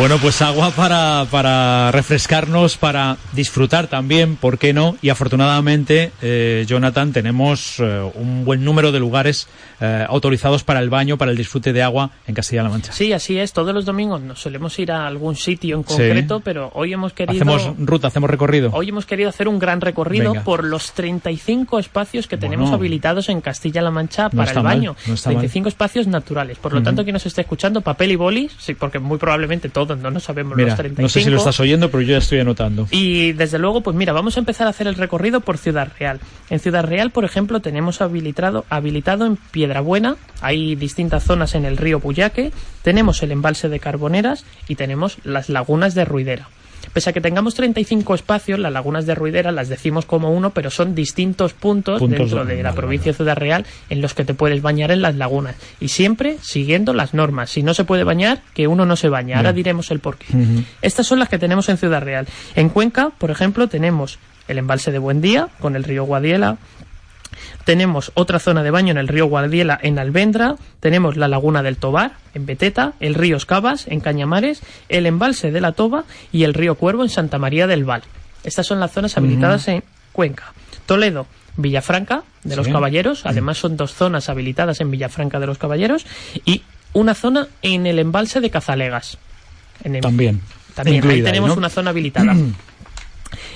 Bueno, pues agua para, para refrescarnos, para disfrutar también, ¿por qué no? Y afortunadamente, eh, Jonathan, tenemos eh, un buen número de lugares eh, autorizados para el baño, para el disfrute de agua en Castilla-La Mancha. Sí, así es. Todos los domingos nos solemos ir a algún sitio en Sí. concreto, pero hoy hemos querido... Hacemos ruta, hacemos recorrido. Hoy hemos querido hacer un gran recorrido Venga. por los 35 espacios que tenemos Bueno. habilitados en Castilla-La Mancha No para el mal, baño. no mal. 35 espacios naturales. Por lo tanto, quien nos esté escuchando, papel y boli, sí, porque muy probablemente todos no sabemos Mira, los 35. no sé si lo estás oyendo, pero yo ya estoy anotando. Y desde luego, pues mira, vamos a empezar a hacer el recorrido por Ciudad Real. En Ciudad Real, por ejemplo, tenemos habilitado, habilitado en Piedrabuena, hay distintas zonas en el río Buyaque, tenemos el embalse de Carboneras y tenemos las lagunas de Ruidera. Pese a que tengamos 35 espacios, las lagunas de Ruidera las decimos como uno, pero son distintos puntos, Puntos dentro de- de la provincia de Ciudad Real en los que te puedes bañar en las lagunas. Y siempre siguiendo las normas. Si no se puede bañar, que uno no se baña. Ahora Bien. diremos el porqué. Estas son las que tenemos en Ciudad Real. En Cuenca, por ejemplo, tenemos el embalse de Buendía con el río Guadiela. Tenemos otra zona de baño en el río Guadiela en Alvendra. Tenemos la laguna del Tobar en Beteta, el río Escabas en Cañamares, el embalse de la Toba y el río Cuervo en Santa María del Val. Estas son las zonas habilitadas en Cuenca. Toledo, Villafranca de los. Caballeros. Además son dos zonas habilitadas en Villafranca de los Caballeros y una zona en el embalse de Cazalegas. En el- También. también, ahí Incluida ahí, tenemos ¿no? una zona habilitada.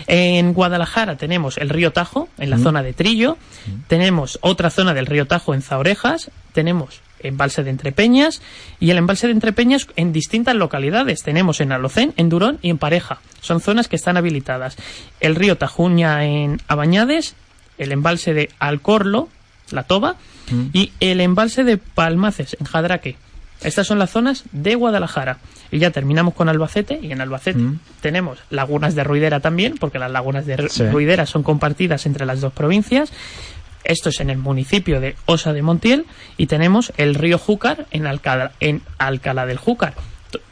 En Guadalajara tenemos el río Tajo, en la Mm. zona de Trillo. Tenemos otra zona del río Tajo en Zaorejas. Tenemos embalse de Entrepeñas. Y el embalse de Entrepeñas en distintas localidades. Tenemos en Alocén, en Durón y en Pareja. Son zonas que están habilitadas. El río Tajuña en Abañades. El embalse de Alcorlo, la Toba. Y el embalse de Palmaces, en Jadraque. Estas son las zonas de Guadalajara. Y ya terminamos con Albacete. Y en Albacete tenemos lagunas de Ruidera también, porque las lagunas de Sí. Ruidera son compartidas entre las dos provincias. Esto es en el municipio de Osa de Montiel. Y tenemos el río Júcar en Alcalá del Júcar.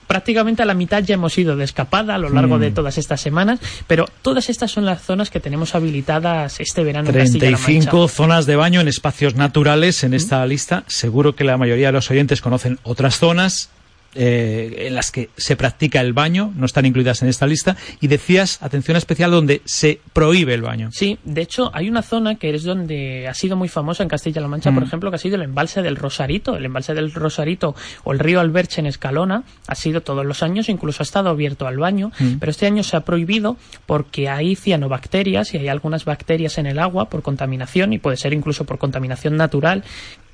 Prácticamente a la mitad ya hemos ido de escapada a lo largo Mm. de todas estas semanas, pero todas estas son las zonas que tenemos habilitadas este verano en Castilla-La Mancha. 35 zonas de baño en espacios naturales en esta lista. Seguro que la mayoría de los oyentes conocen otras zonas eh, en las que se practica el baño, no están incluidas en esta lista. Y decías, atención especial, donde se prohíbe el baño. Sí, de hecho hay una zona que es donde ha sido muy famosa en Castilla-La Mancha, por Mm. ejemplo, que ha sido el embalse del Rosarito. El embalse del Rosarito o el río Alberche en Escalona ha sido todos los años, incluso ha estado abierto al baño, Mm. pero este año se ha prohibido porque hay cianobacterias y hay algunas bacterias en el agua por contaminación y puede ser incluso por contaminación natural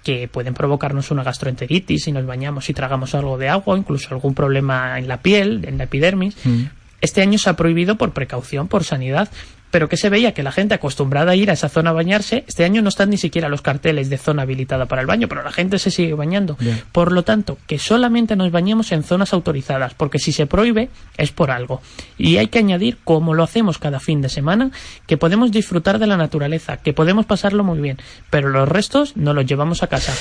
que pueden provocarnos una gastroenteritis si nos bañamos y tragamos algo de agua, incluso algún problema en la piel, en la epidermis. Este año se ha prohibido por precaución, por sanidad, pero que se veía que la gente acostumbrada a ir a esa zona a bañarse, este año no están ni siquiera los carteles de zona habilitada para el baño, pero la gente se sigue bañando. Bien. Por lo tanto, que solamente nos bañemos en zonas autorizadas, porque si se prohíbe es por algo. Y hay que añadir, como lo hacemos cada fin de semana, que podemos disfrutar de la naturaleza, que podemos pasarlo muy bien, pero los restos no los llevamos a casa.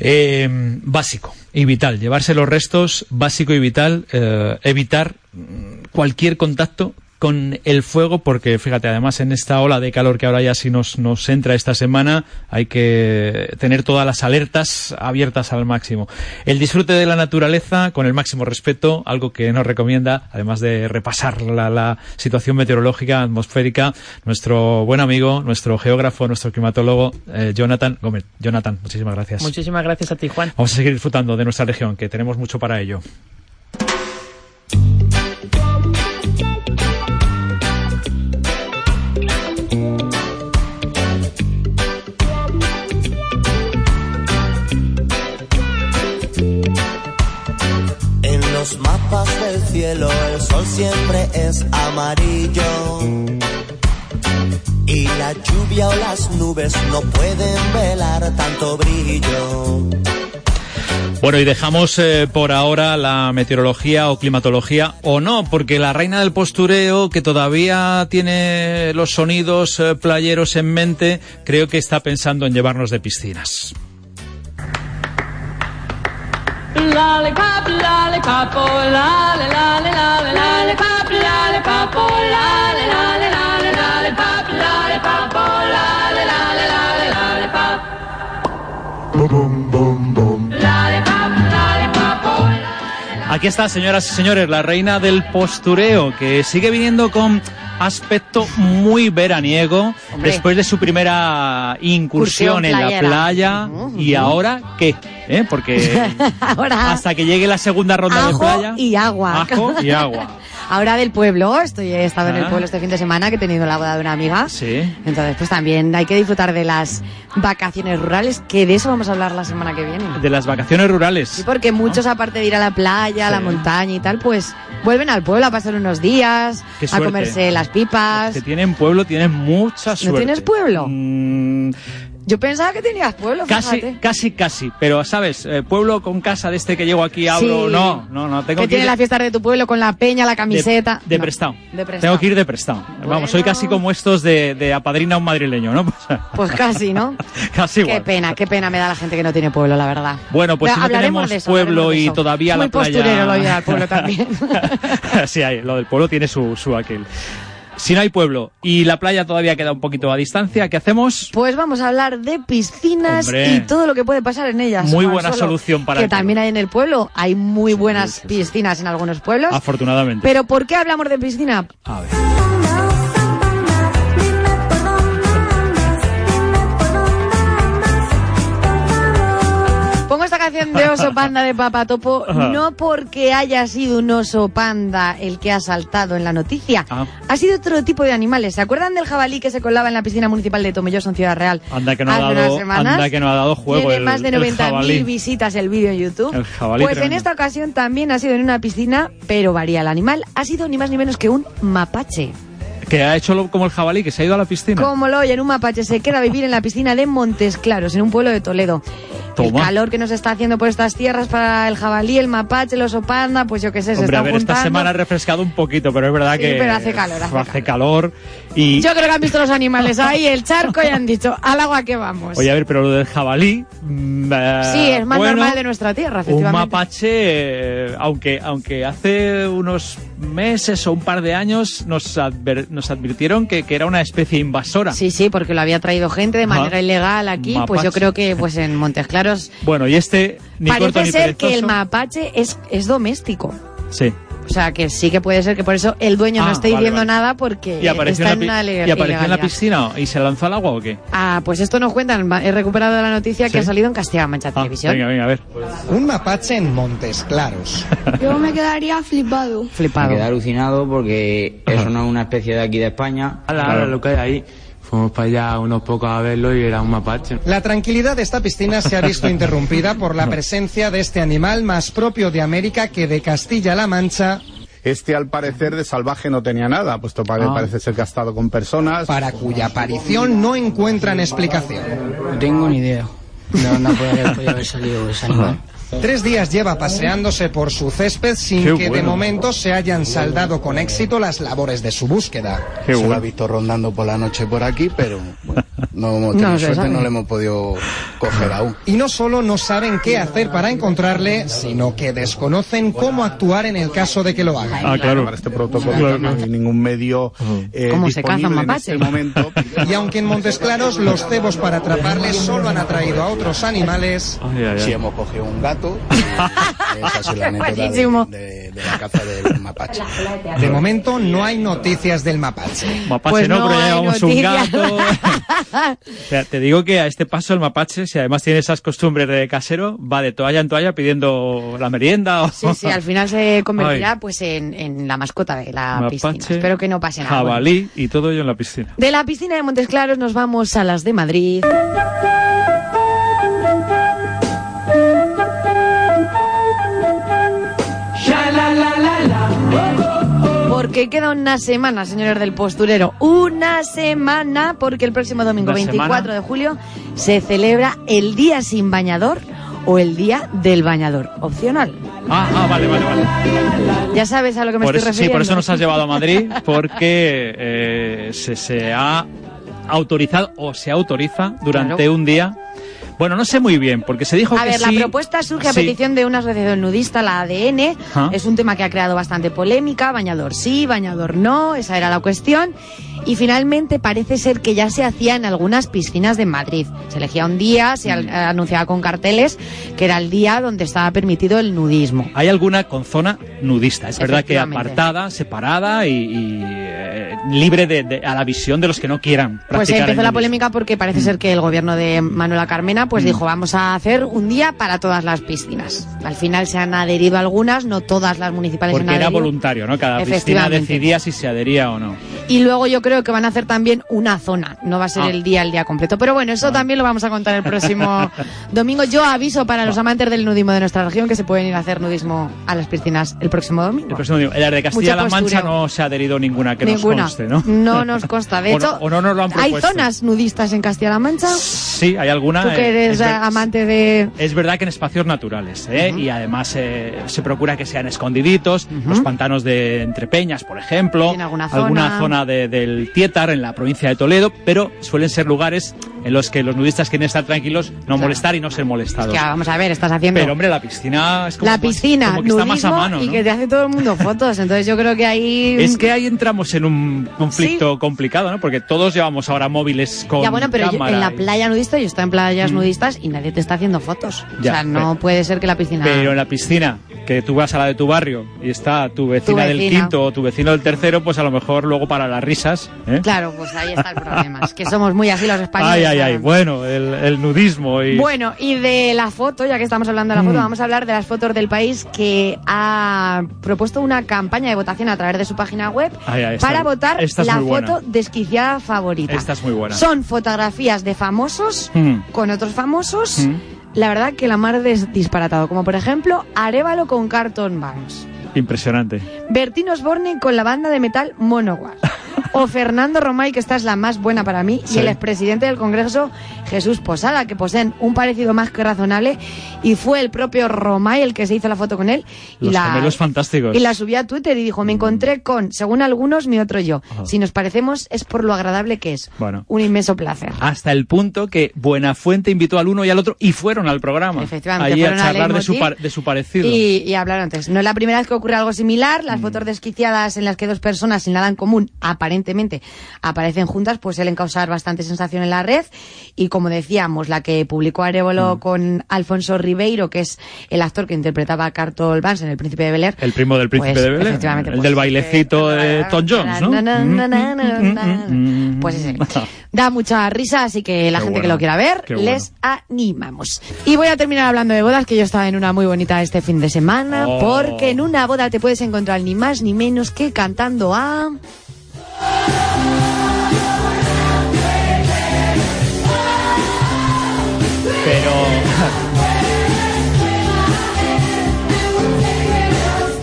Eh, básico y vital. Llevarse los restos, básico y vital. eh, evitar mm, cualquier contacto con el fuego, porque fíjate, además en esta ola de calor que ahora ya sí nos, nos entra esta semana, hay que tener todas las alertas abiertas al máximo. El disfrute de la naturaleza con el máximo respeto, algo que nos recomienda, además de repasar la, la situación meteorológica, atmosférica, nuestro buen amigo, nuestro geógrafo, nuestro climatólogo, eh, Jonathan Gómez. Jonathan, muchísimas gracias. Muchísimas gracias a ti, Juan. Vamos a seguir disfrutando de nuestra región, que tenemos mucho para ello. Los mapas del cielo el sol siempre es amarillo. Y la lluvia o las nubes no pueden velar tanto brillo. Bueno, y dejamos eh, por ahora la meteorología o climatología, o no, porque la reina del postureo, que todavía tiene los sonidos eh, playeros en mente, creo que está pensando en llevarnos de piscinas. Lollipop, lollipop, oh, lolly, lolly, lolly, lollipop, lollipop, oh, lolly, lolly, lolly, lollipop, lollipop, oh, lolly, lolly, lolly, lollipop. Lollipop, lollipop, oh, Aquí está, señoras y señores, la reina del postureo, que sigue viniendo con aspecto muy veraniego Hombre. después de su primera incursión Incursión en la playera. playa. ¿Y ahora qué? ¿Eh? Porque Ahora hasta que llegue la segunda ronda de playa. y agua. Ajo y agua. Ahora del pueblo, estoy he estado en el Ah. pueblo este fin de semana que he tenido la boda de una amiga. Sí. Entonces, pues también hay que disfrutar de las vacaciones rurales, que de eso vamos a hablar la semana que viene. De las vacaciones rurales. Sí, porque muchos, aparte de ir a la playa, a la montaña y tal, pues vuelven al pueblo a pasar unos días, Qué a suerte. comerse las pipas. Que tienen pueblo, tienen mucha suerte. tienes pueblo? Mm, Yo pensaba que tenías pueblo, Casi, fíjate. casi, casi. Pero, ¿sabes? Eh, pueblo con casa de este que llego aquí, abro. Sí. No, no, no. Tengo que que, tiene ir las fiestas de tu pueblo con la peña, la camiseta. de No, prestado. de prestado. Tengo que ir de prestado. Vamos, soy casi como estos de, de apadrina a un madrileño, ¿no? Pues casi, ¿no? casi Qué pena, qué pena me da la gente que no tiene pueblo, la verdad. Bueno, pues Ya, si no tenemos de eso, pueblo de y todavía Muy la playa... posturero lo del pueblo también. sí, hay, lo del pueblo tiene su, su aquel. Si no hay pueblo y la playa todavía queda un poquito a distancia, ¿qué hacemos? Pues vamos a hablar de piscinas Hombre. y todo lo que puede pasar en ellas. Muy buena Solo, solución para Que también hay en el pueblo. Hay muy buenas piscinas en algunos pueblos. Afortunadamente. Pero ¿por qué hablamos de piscina? A ver. Pongo esta canción de Oso Panda de Papatopo no porque haya sido un oso panda el que ha saltado en la noticia. Ah. Ha sido otro tipo de animales. ¿Se acuerdan del jabalí que se colaba en la piscina municipal de Tomelloso en Ciudad Real? Anda que no ha hace dado, unas semanas? anda que no ha dado juego Tiene el, más de el 90.000 jabalí. visitas el vídeo en YouTube. El jabalí pues en esta ocasión también ha sido en una piscina, pero varía el animal. Ha sido ni más ni menos que un mapache. Que ha hecho lo- como el jabalí, que se ha ido a la piscina. Como lo oyen, un mapache se queda a vivir en la piscina de Montes Claros, en un pueblo de Toledo. El Toma. calor que nos está haciendo por estas tierras para el jabalí, el mapache, el oso panda, pues yo qué sé, se Hombre, a están ver, esta juntando. semana ha refrescado un poquito, pero es verdad Sí, que... pero hace calor, hace hace calor. Y... Yo creo que han visto los animales ahí, el charco, y han dicho, al agua que vamos. Oye, a ver, pero lo del jabalí... mm, eh, sí, es más bueno, normal de nuestra tierra, Un efectivamente. mapache, eh, aunque, aunque hace unos meses o un par de años nos, adver- nos advirtieron que, que era una especie invasora. Sí, sí, porque lo había traído gente de manera ilegal aquí, pues yo Mapache. creo que pues en Montes Claros Bueno, y este ni corto parece ni ser que el perezoso. mapache es, es doméstico. Sí. O sea, que sí que puede ser que por eso el dueño no Ah, esté vale, diciendo vale. nada porque ¿Y apareció, está en una ¿Y apareció en la piscina y se lanzó al agua o qué? Ah, pues esto nos cuentan. He recuperado la noticia que Sí. ha salido en Castilla-La Mancha Televisión. Venga, venga, a ver. Un mapache en Montes Claros. Yo me quedaría flipado. Flipado. Me quedé alucinado porque eso no es una especie de aquí de España. Claro, lo que hay ahí. Fuimos para allá unos pocos a verlo y era un mapache. La tranquilidad de esta piscina se ha visto interrumpida por la presencia de este animal más propio de América que de Castilla-La Mancha. Este, al parecer, de salvaje no tenía nada, puesto que Ah. parece ser que ha estado con personas. Para cuya aparición no encuentran explicación. No tengo ni idea de dónde puede haber, podía haber salido ese animal. Tres días lleva paseándose por su césped sin Qué que de momento se hayan saldado con éxito las labores de su búsqueda. Qué se lo ha visto rondando por la noche por aquí, pero bueno, no hemos tenido No se suerte, no le hemos podido coger aún. Y no solo no saben qué hacer para encontrarle, sino que desconocen cómo actuar en el caso de que lo hagan. Ah, claro. Para este protocolo no hay ningún medio eh, ¿Cómo se caza un disponible en mapache? este momento. Y aunque en Montes Claros los cebos para atraparles solo han atraído a otros animales, Sí, hemos cogido un gato. Esa la anécdota de, Buenísimo. de- de la caza del mapache. de momento no hay noticias del mapache. Mapache Pues no, no pero ya hay llevamos un gato. O sea, te digo que a este paso el mapache, si además tiene esas costumbres de casero, va de toalla en toalla pidiendo la merienda o... Sí, sí, al final se convertirá pues en, en la mascota de la piscina. Espero que no pase nada. Bueno, Jabalí y todo ello en la piscina. de la piscina de Montes Claros nos vamos a las de Madrid. Porque queda una semana, señores del posturero. Una semana, porque el próximo domingo Una 24 semana. de julio se celebra el Día Sin Bañador o el Día del Bañador. Opcional. Ah, ah, vale, vale, vale. Ya sabes a lo que me Por estoy eso, sí, refiriendo. por eso nos has llevado a Madrid, porque eh, se, se ha autorizado o se autoriza durante Claro. un día. Bueno, no sé muy bien, porque se dijo A que ver, sí. la propuesta surge a Sí. petición de una asociación nudista, la ADN. Es un tema que ha creado bastante polémica. Bañador sí, bañador no. Esa era la cuestión. Y finalmente parece ser que ya se hacía en algunas piscinas de Madrid. Se elegía un día, se Mm. al- anunciaba con carteles que era el día donde estaba permitido el nudismo. Hay alguna con zona nudista, es verdad que apartada, separada y, y, eh, libre de, de- a la visión de los que no quieran practicar Pues empezó el la polémica porque parece ser que el gobierno de Manuela Carmena pues dijo vamos a hacer un día para todas las piscinas. Al final se han adherido algunas, no todas las municipales Porque han era adherido. voluntario, ¿no? Cada piscina decidía si se adhería o no. Y luego yo creo que van a hacer también una zona, no va a ser Ah. el día el día completo. Pero bueno, eso también lo vamos a contar el próximo domingo. Yo aviso para los amantes del nudismo de nuestra región que se pueden ir a hacer nudismo a las piscinas el próximo domingo. El próximo. En la de Castilla-La Mancha no se ha adherido ninguna que Ninguna. nos conste, ¿no? No nos consta. De O no- hecho, o no nos lo han hay zonas nudistas en Castilla-La Mancha. Sí, hay alguna. Tú que eh, eres amante de... Es verdad que en espacios naturales, ¿eh? y además eh, se procura que sean escondiditos, los pantanos de Entrepeñas, por ejemplo, En alguna zona. zona de- del Tietar, en la provincia de Toledo, pero suelen ser lugares en los que los nudistas quieren estar tranquilos, no molestar y no ser molestados. Que vamos a ver, estás haciendo... Pero hombre, la piscina es como, la más- piscina, como que está más a mano. y ¿no? que te hace todo el mundo fotos. Entonces yo creo que ahí... Es que ahí entramos en un conflicto complicado, ¿no? Porque todos llevamos ahora móviles con ya bueno, pero yo- en la playa nudista, yo estoy en playas Mm. nudistas y nadie te está haciendo fotos. Ya, o sea, no pero- puede ser que la piscina... Pero en la piscina, que tú vas a la de tu barrio y está tu vecina, del vecina. quinto o tu vecino del tercero, pues a lo mejor luego para las risas. ¿Eh? Claro, pues ahí está el problema. es que somos muy así los españoles. Ay, ay, ay. Bueno, el, el nudismo y. Bueno, y de la foto, ya que estamos hablando de la foto, Mm. vamos a hablar de las fotos del país que ha propuesto una campaña de votación a través de su página web Ay, ay, esta- para votar esta es la foto desquiciada favorita. Esta es muy buena. Son fotografías de famosos Mm. con otros famosos. Mm. La verdad que la mar de disparatado, como por ejemplo Arevalo con Carton Banks, Impresionante. Bertino Osborne con la banda de metal Monowar, o Fernando Romay, que esta es la más buena para mí, Sí. y el expresidente del Congreso Jesús Posada, que poseen un parecido más que razonable, y fue el propio Romay el que se hizo la foto con él y Los la gemelos fantásticos. y la subió a Twitter y dijo, me encontré con, según algunos, mi otro yo. Si nos parecemos es por lo agradable que es. Bueno. Un inmenso placer. Hasta el punto que Buenafuente invitó al uno y al otro y fueron al programa. Efectivamente, Allí a charlar de su, par- de su parecido. Y, y hablaron antes. No es la primera vez que ocurre algo similar. Mm. Las fotos desquiciadas en las que dos personas sin nada en común aparentemente aparecen juntas, pues suelen causar bastante sensación en la red. Y como decíamos, la que publicó Arevalo Mm. con Alfonso Ribeiro, que es el actor que interpretaba a Cartol Vance en El Príncipe de Bel Air. El primo del príncipe Pues, de Belén. efectivamente, El pues, del bailecito de Tom Jones, ¿no? Na, na, na. Mm. Pues ese. Da mucha risa, así que la Qué gente que lo quiera ver, qué les animamos. Y voy a terminar hablando de bodas, que yo estaba en una muy bonita este fin de semana, Oh. porque en una boda te puedes encontrar ni más ni menos que cantando a... Pero.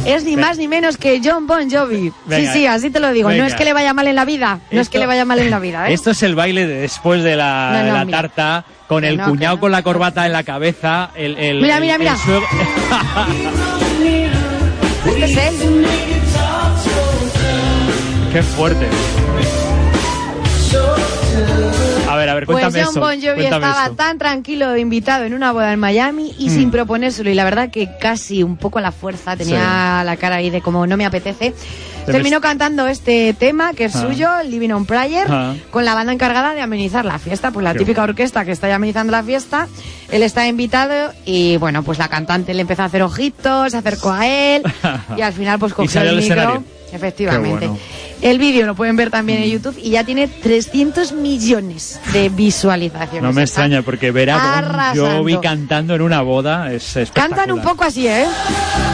Es ni más ni menos que John Bon Jovi. Venga. sí, sí, así te lo digo. No es que le vaya mal en la vida, no es que Esto- le vaya mal en la vida, ¿eh? Esto es el baile de después de la, No, no, de la mira. tarta, con el no, cuñado con la corbata en la cabeza, el, el- Mira, mira, el mira. Este es. Qué fuerte. A ver, a ver, Pues John. Bon Jovi estaba eso. tan tranquilo de invitado en una boda en Miami y Mm. sin proponérselo. Y la verdad que casi un poco a la fuerza tenía la cara ahí de como no me apetece. Te Terminó ves- cantando este tema que es Ah. suyo, Living on Prayer, Ah. con la banda encargada de amenizar la fiesta. Pues la Qué típica orquesta que está amenizando la fiesta. Él está invitado y bueno, pues la cantante le empezó a hacer ojitos, se acercó a él y al final pues cogió el al micro. escenario. Efectivamente. Bueno. El vídeo lo pueden ver también Mm. en YouTube y ya tiene 300 millones de visualizaciones. No me extraña porque ver a Bon. Jovi cantando en una boda es espectacular. Cantan un poco así, ¿eh?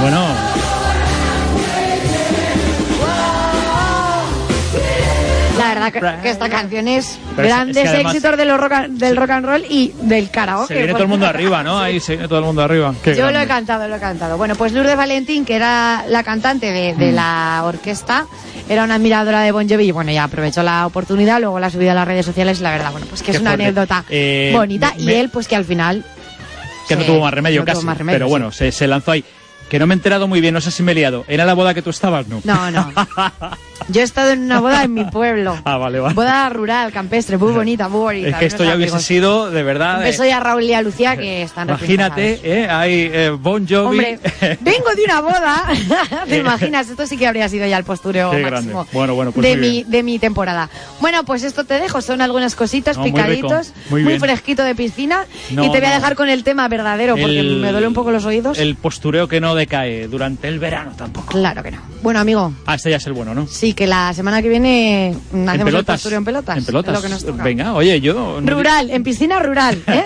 Bueno, La verdad que, esta canción es Pero es- grandes es que además- éxitos de los rock del rock and roll y del karaoke. se viene todo el mundo arriba, ¿no? Ahí se viene todo el mundo arriba. Qué Yo lo he cantado, lo he cantado. Bueno, pues Lourdes Valentín, que era la cantante de, Mm. de la orquesta, era una admiradora de Bon Jovi y bueno, ya aprovechó la oportunidad, luego la ha subido a las redes sociales, la verdad, bueno, pues que Qué es una fuerte. anécdota Eh, bonita me- y él pues que al final Que no se- tuvo más remedio no tuvo casi. más remedio, pero sí. bueno, se, se lanzó ahí. Que no me he enterado muy bien, no sé si me he liado. ¿Era la boda que tú estabas? No. No, no. Yo he estado en una boda en mi pueblo. Ah, vale, vale. Boda rural, campestre, muy bonita, muy bonita. es que esto ya hubiese amigos. sido, de verdad. Un eh, ya a Raúl y a Lucía que están Imagínate, ¿eh? Hay eh, Bon Jovi. Hombre, vengo de una boda. ¿Te imaginas? Esto sí que habría sido ya el postureo Qué máximo grande. Bueno, bueno, pues de, mi, bien. de mi temporada. Bueno, pues esto te dejo. Son algunas cositas, No, muy rico, picaditos, muy fresquito de piscina. No, y te voy a dejar con el tema verdadero porque El- me duele un poco los oídos. El postureo que no decae durante el verano tampoco. Claro que no. Bueno, amigo, Ah, este ya es el bueno, ¿no? sí. Y que la semana que viene mm, En hacemos el pelotas. postureo en pelotas. En pelotas. Lo que nos toca. Venga, oye, yo, Rural, en piscina rural, ¿eh?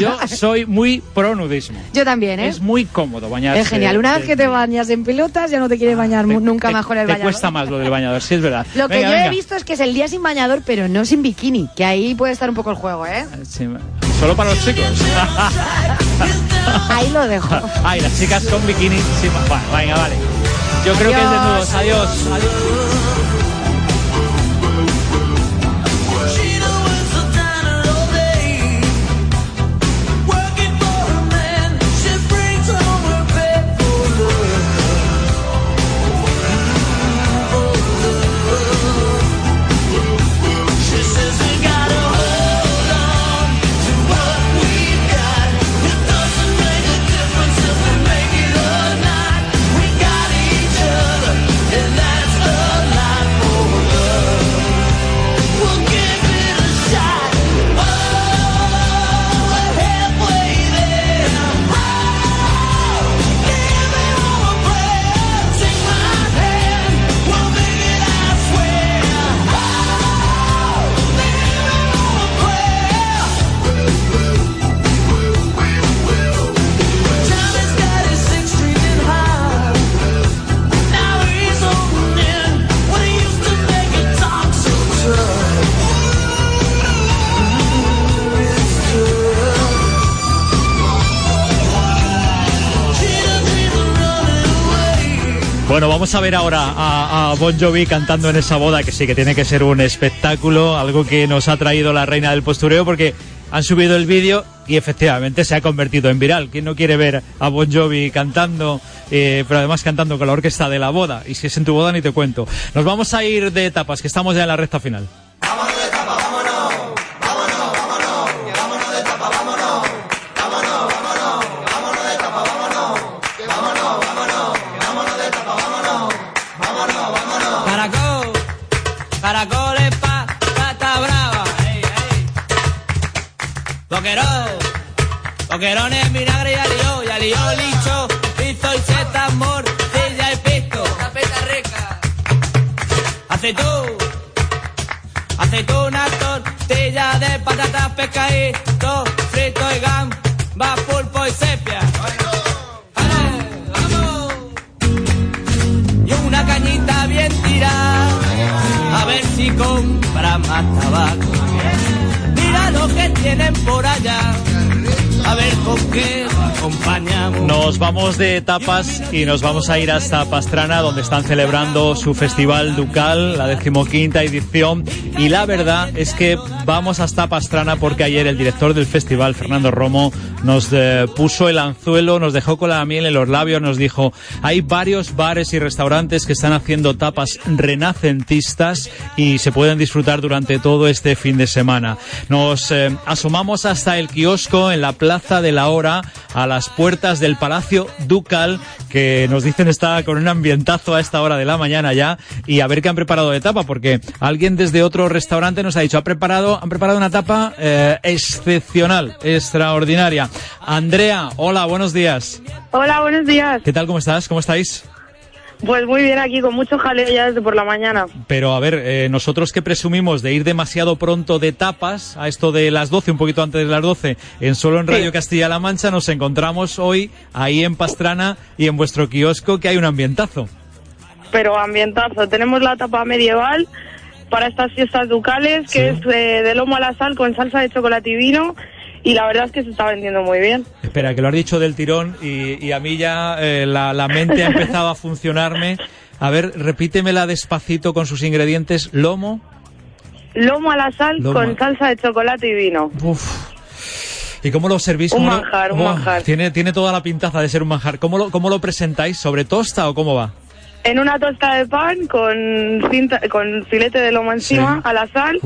yo soy muy pro nudismo. Yo también, ¿eh? Es muy cómodo bañarse. Es genial. Una vez que te bañas en pelotas, ya no te quieres bañar mu- nunca más con el Te bañador. cuesta más lo del bañador, sí es verdad. Lo que Venga, yo venga. he visto es que es el día sin bañador, pero no sin bikini, que ahí puede estar un poco el juego, ¿eh? Sí, solo para los chicos. Ahí lo dejo. Ay, las chicas con bikini. Sí, bueno, venga, vale. Yo creo que es desnudos. Adiós. Bueno, vamos a ver ahora a, Bon Jovi cantando en esa boda, que sí que tiene que ser un espectáculo, algo que nos ha traído la reina del postureo, porque han subido el vídeo y efectivamente se ha convertido en viral. ¿Quién no quiere ver a Bon Jovi cantando, eh, pero además cantando con la orquesta de la boda? Y si es en tu boda, ni te cuento. Nos vamos a ir de etapas, que estamos ya en la recta final. Boquerones, vinagre y alió, y alió licho, hizo y seta, morcilla y pisto. Tapeta rica. Aceitún, aceituna, tortilla de patatas, pescadito, frito y gamba, pulpo y sepia. ¡Ale, vamos! y una cañita bien tirada. A ver si compra más tabaco. Mira lo que tienen por allá. A ver con qué acompañamos. Nos vamos de tapas y nos vamos a ir hasta Pastrana, donde están celebrando su festival ducal, la decimoquinta edición. Y la verdad es que vamos hasta Pastrana porque ayer el director del festival, Fernando Romo, nos eh, puso el anzuelo, nos dejó con la miel en los labios, nos dijo, hay varios bares y restaurantes que están haciendo tapas renacentistas y se pueden disfrutar durante todo este fin de semana. Nos eh, asomamos hasta el kiosco en la Plaza de la Hora, a las puertas del Palacio Ducal, que nos dicen está con un ambientazo a esta hora de la mañana ya, y a ver qué han preparado de tapa, porque alguien desde otro restaurante nos ha dicho, ha preparado, han preparado una tapa eh, excepcional, extraordinaria. Andrea, hola, buenos días. Hola, buenos días. ¿Qué tal? ¿Cómo estás? ¿Cómo estáis? Pues muy bien aquí, con mucho jaleo ya desde por la mañana. Pero a ver, eh, nosotros que presumimos de ir demasiado pronto de tapas, a esto de las 12, un poquito antes de las 12, en solo en Radio Castilla-La Mancha, nos encontramos hoy ahí en Pastrana y en vuestro kiosco que hay un ambientazo. Pero ambientazo. Tenemos la tapa medieval para estas fiestas ducales, que es eh, de lomo a la sal con salsa de chocolate y vino. Y la verdad es que se está vendiendo muy bien. Espera, que lo has dicho del tirón y, y a mí ya eh, la, la mente ha empezado a funcionarme. A ver, repítemela despacito con sus ingredientes. Lomo. Lomo a la sal Lomo. con salsa de chocolate y vino. ¿Y cómo lo servís? Un ¿Cómo lo- manjar, un manjar. Tiene, tiene toda la pintaza de ser un manjar. ¿Cómo lo, cómo lo presentáis? ¿Sobre tosta o cómo va? En una tosta de pan con cinta, con filete de lomo encima, a la sal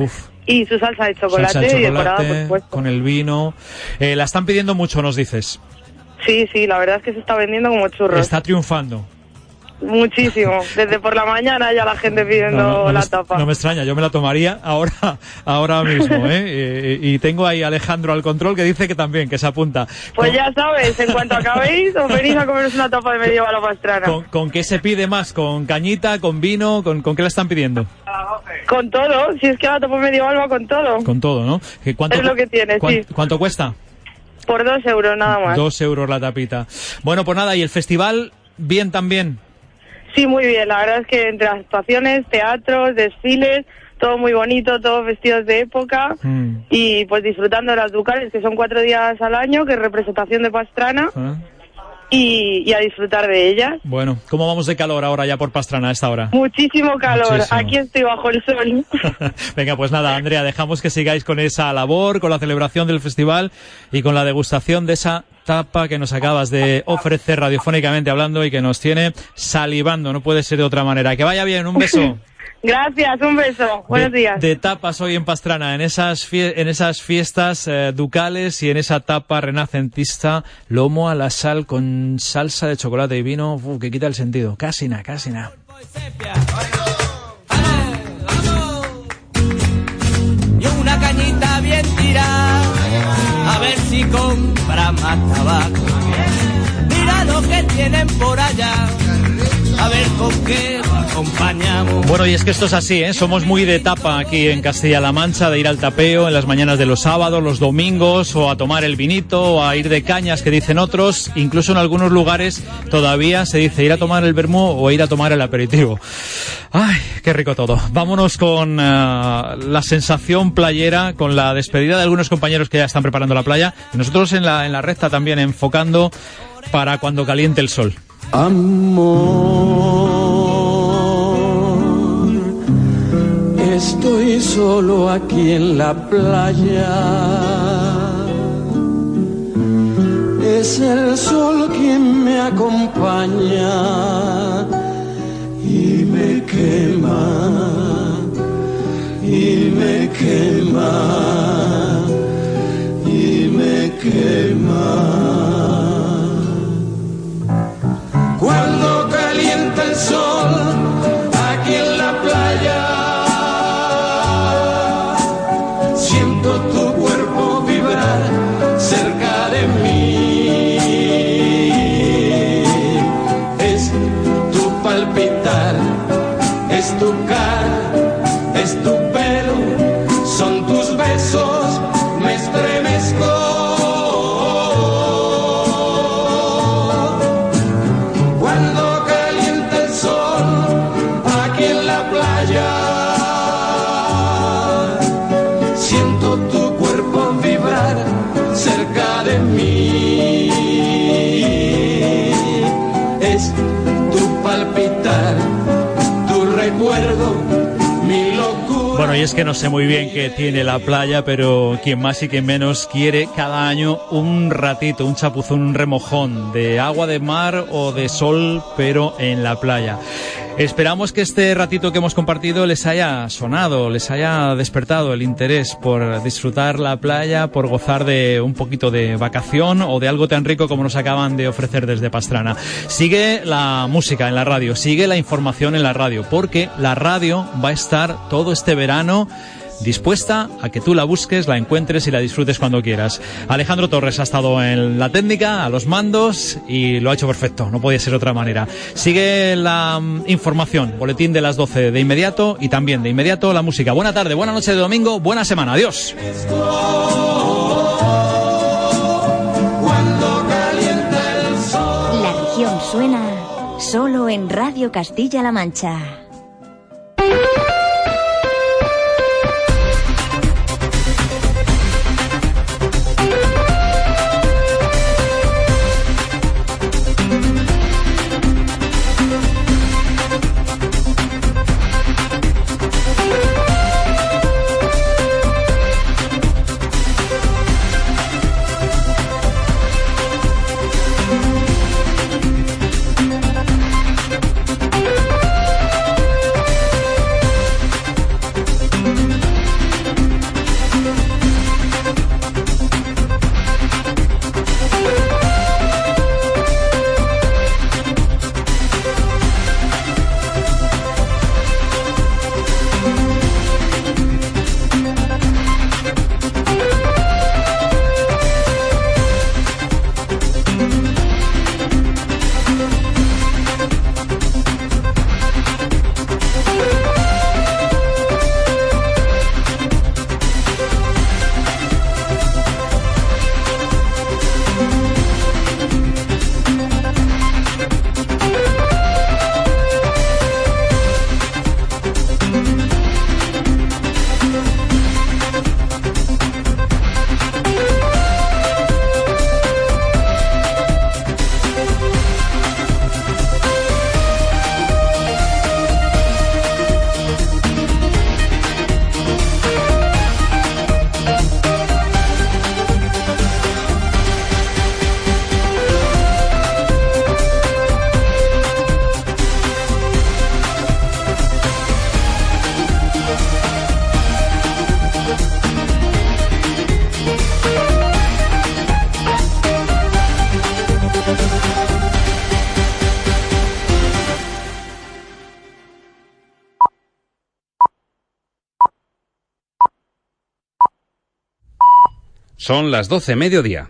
y su salsa de chocolate, Salsa de y decorada, por supuesto. con el vino. Eh, la están pidiendo mucho, nos dices. Sí, sí, la verdad es que se está vendiendo como churros. Está triunfando. Muchísimo. Desde por la mañana ya la gente pidiendo No, la me, tapa. no me extraña, yo me la tomaría ahora, ahora mismo, ¿eh? Eh, Y, tengo ahí a Alejandro al control que dice que también, que se apunta. Pues ya sabes, en cuanto acabéis, os venís a comeros una tapa de medieval a pastrana. ¿Con, con qué se pide más? ¿Con cañita, con vino? ¿Con, con qué la están pidiendo? Con todo, si es que la tapa medieval va con todo. Con todo, ¿no? ¿Qué- ¿Cuánto, Es lo que tiene, cuán- sí. ¿Cuánto cuesta? Por dos euros nada más. Dos euros la tapita. Bueno, pues nada, y el festival, bien también. Sí, muy bien. La verdad es que entre actuaciones, teatros, desfiles, todo muy bonito, todos vestidos de época Mm. y pues disfrutando de las ducales, que son cuatro días al año, que es representación de Pastrana, Ah. y, y a disfrutar de ellas. Bueno, ¿cómo vamos de calor ahora ya por Pastrana a esta hora? Muchísimo calor. Muchísimo. Aquí estoy bajo el sol. Venga, pues nada, Andrea, dejamos que sigáis con esa labor, con la celebración del festival y con la degustación de esa tapa que nos acabas de ofrecer radiofónicamente hablando y que nos tiene salivando, no puede ser de otra manera. Que vaya bien, un beso. Gracias, un beso. Buenos de, días. de tapas hoy en Pastrana, en esas, fie- en esas fiestas eh, ducales y en esa tapa renacentista, lomo a la sal con salsa de chocolate y vino, uf, que quita el sentido. Casi nada, casi nada. y una cañita bien tirada, ver si compra más tabaco. Mira lo que tienen por allá, a ver con qué acompañamos. Bueno, y es que esto es así, ¿eh? Somos muy de tapa aquí en Castilla-La Mancha, de ir al tapeo en las mañanas de los sábados, los domingos, o a tomar el vinito, o a ir de cañas, que dicen otros. Incluso en algunos lugares todavía se dice ir a tomar el vermú o ir a tomar el aperitivo. Ay, qué rico todo. Vámonos con eh, la sensación playera, con la despedida de algunos compañeros que ya están preparando la playa. Nosotros en la, en la recta también enfocando para cuando caliente el sol. Amor, estoy solo aquí en la playa. Es el sol quien me acompaña y me quema, y me quema, y me quema. Tu cuerpo y es que no sé muy bien qué tiene la playa, pero quien más y quien menos quiere cada año un ratito, un chapuzón, un remojón de agua de mar o de sol, pero en la playa. Esperamos que este ratito que hemos compartido les haya sonado, les haya despertado el interés por disfrutar la playa, por gozar de un poquito de vacación o de algo tan rico como nos acaban de ofrecer desde Pastrana. Sigue la música en la radio, sigue la información en la radio, porque la radio va a estar todo este verano dispuesta a que tú la busques, la encuentres y la disfrutes cuando quieras. Alejandro Torres ha estado en la técnica, a los mandos y lo ha hecho perfecto, no podía ser otra manera. Sigue la mm, información, boletín de las 12 de inmediato y también de inmediato la música. Buena tarde, buena noche de domingo, buena semana, adiós. La región suena solo en Radio Castilla-La Mancha. Son las 12 mediodía.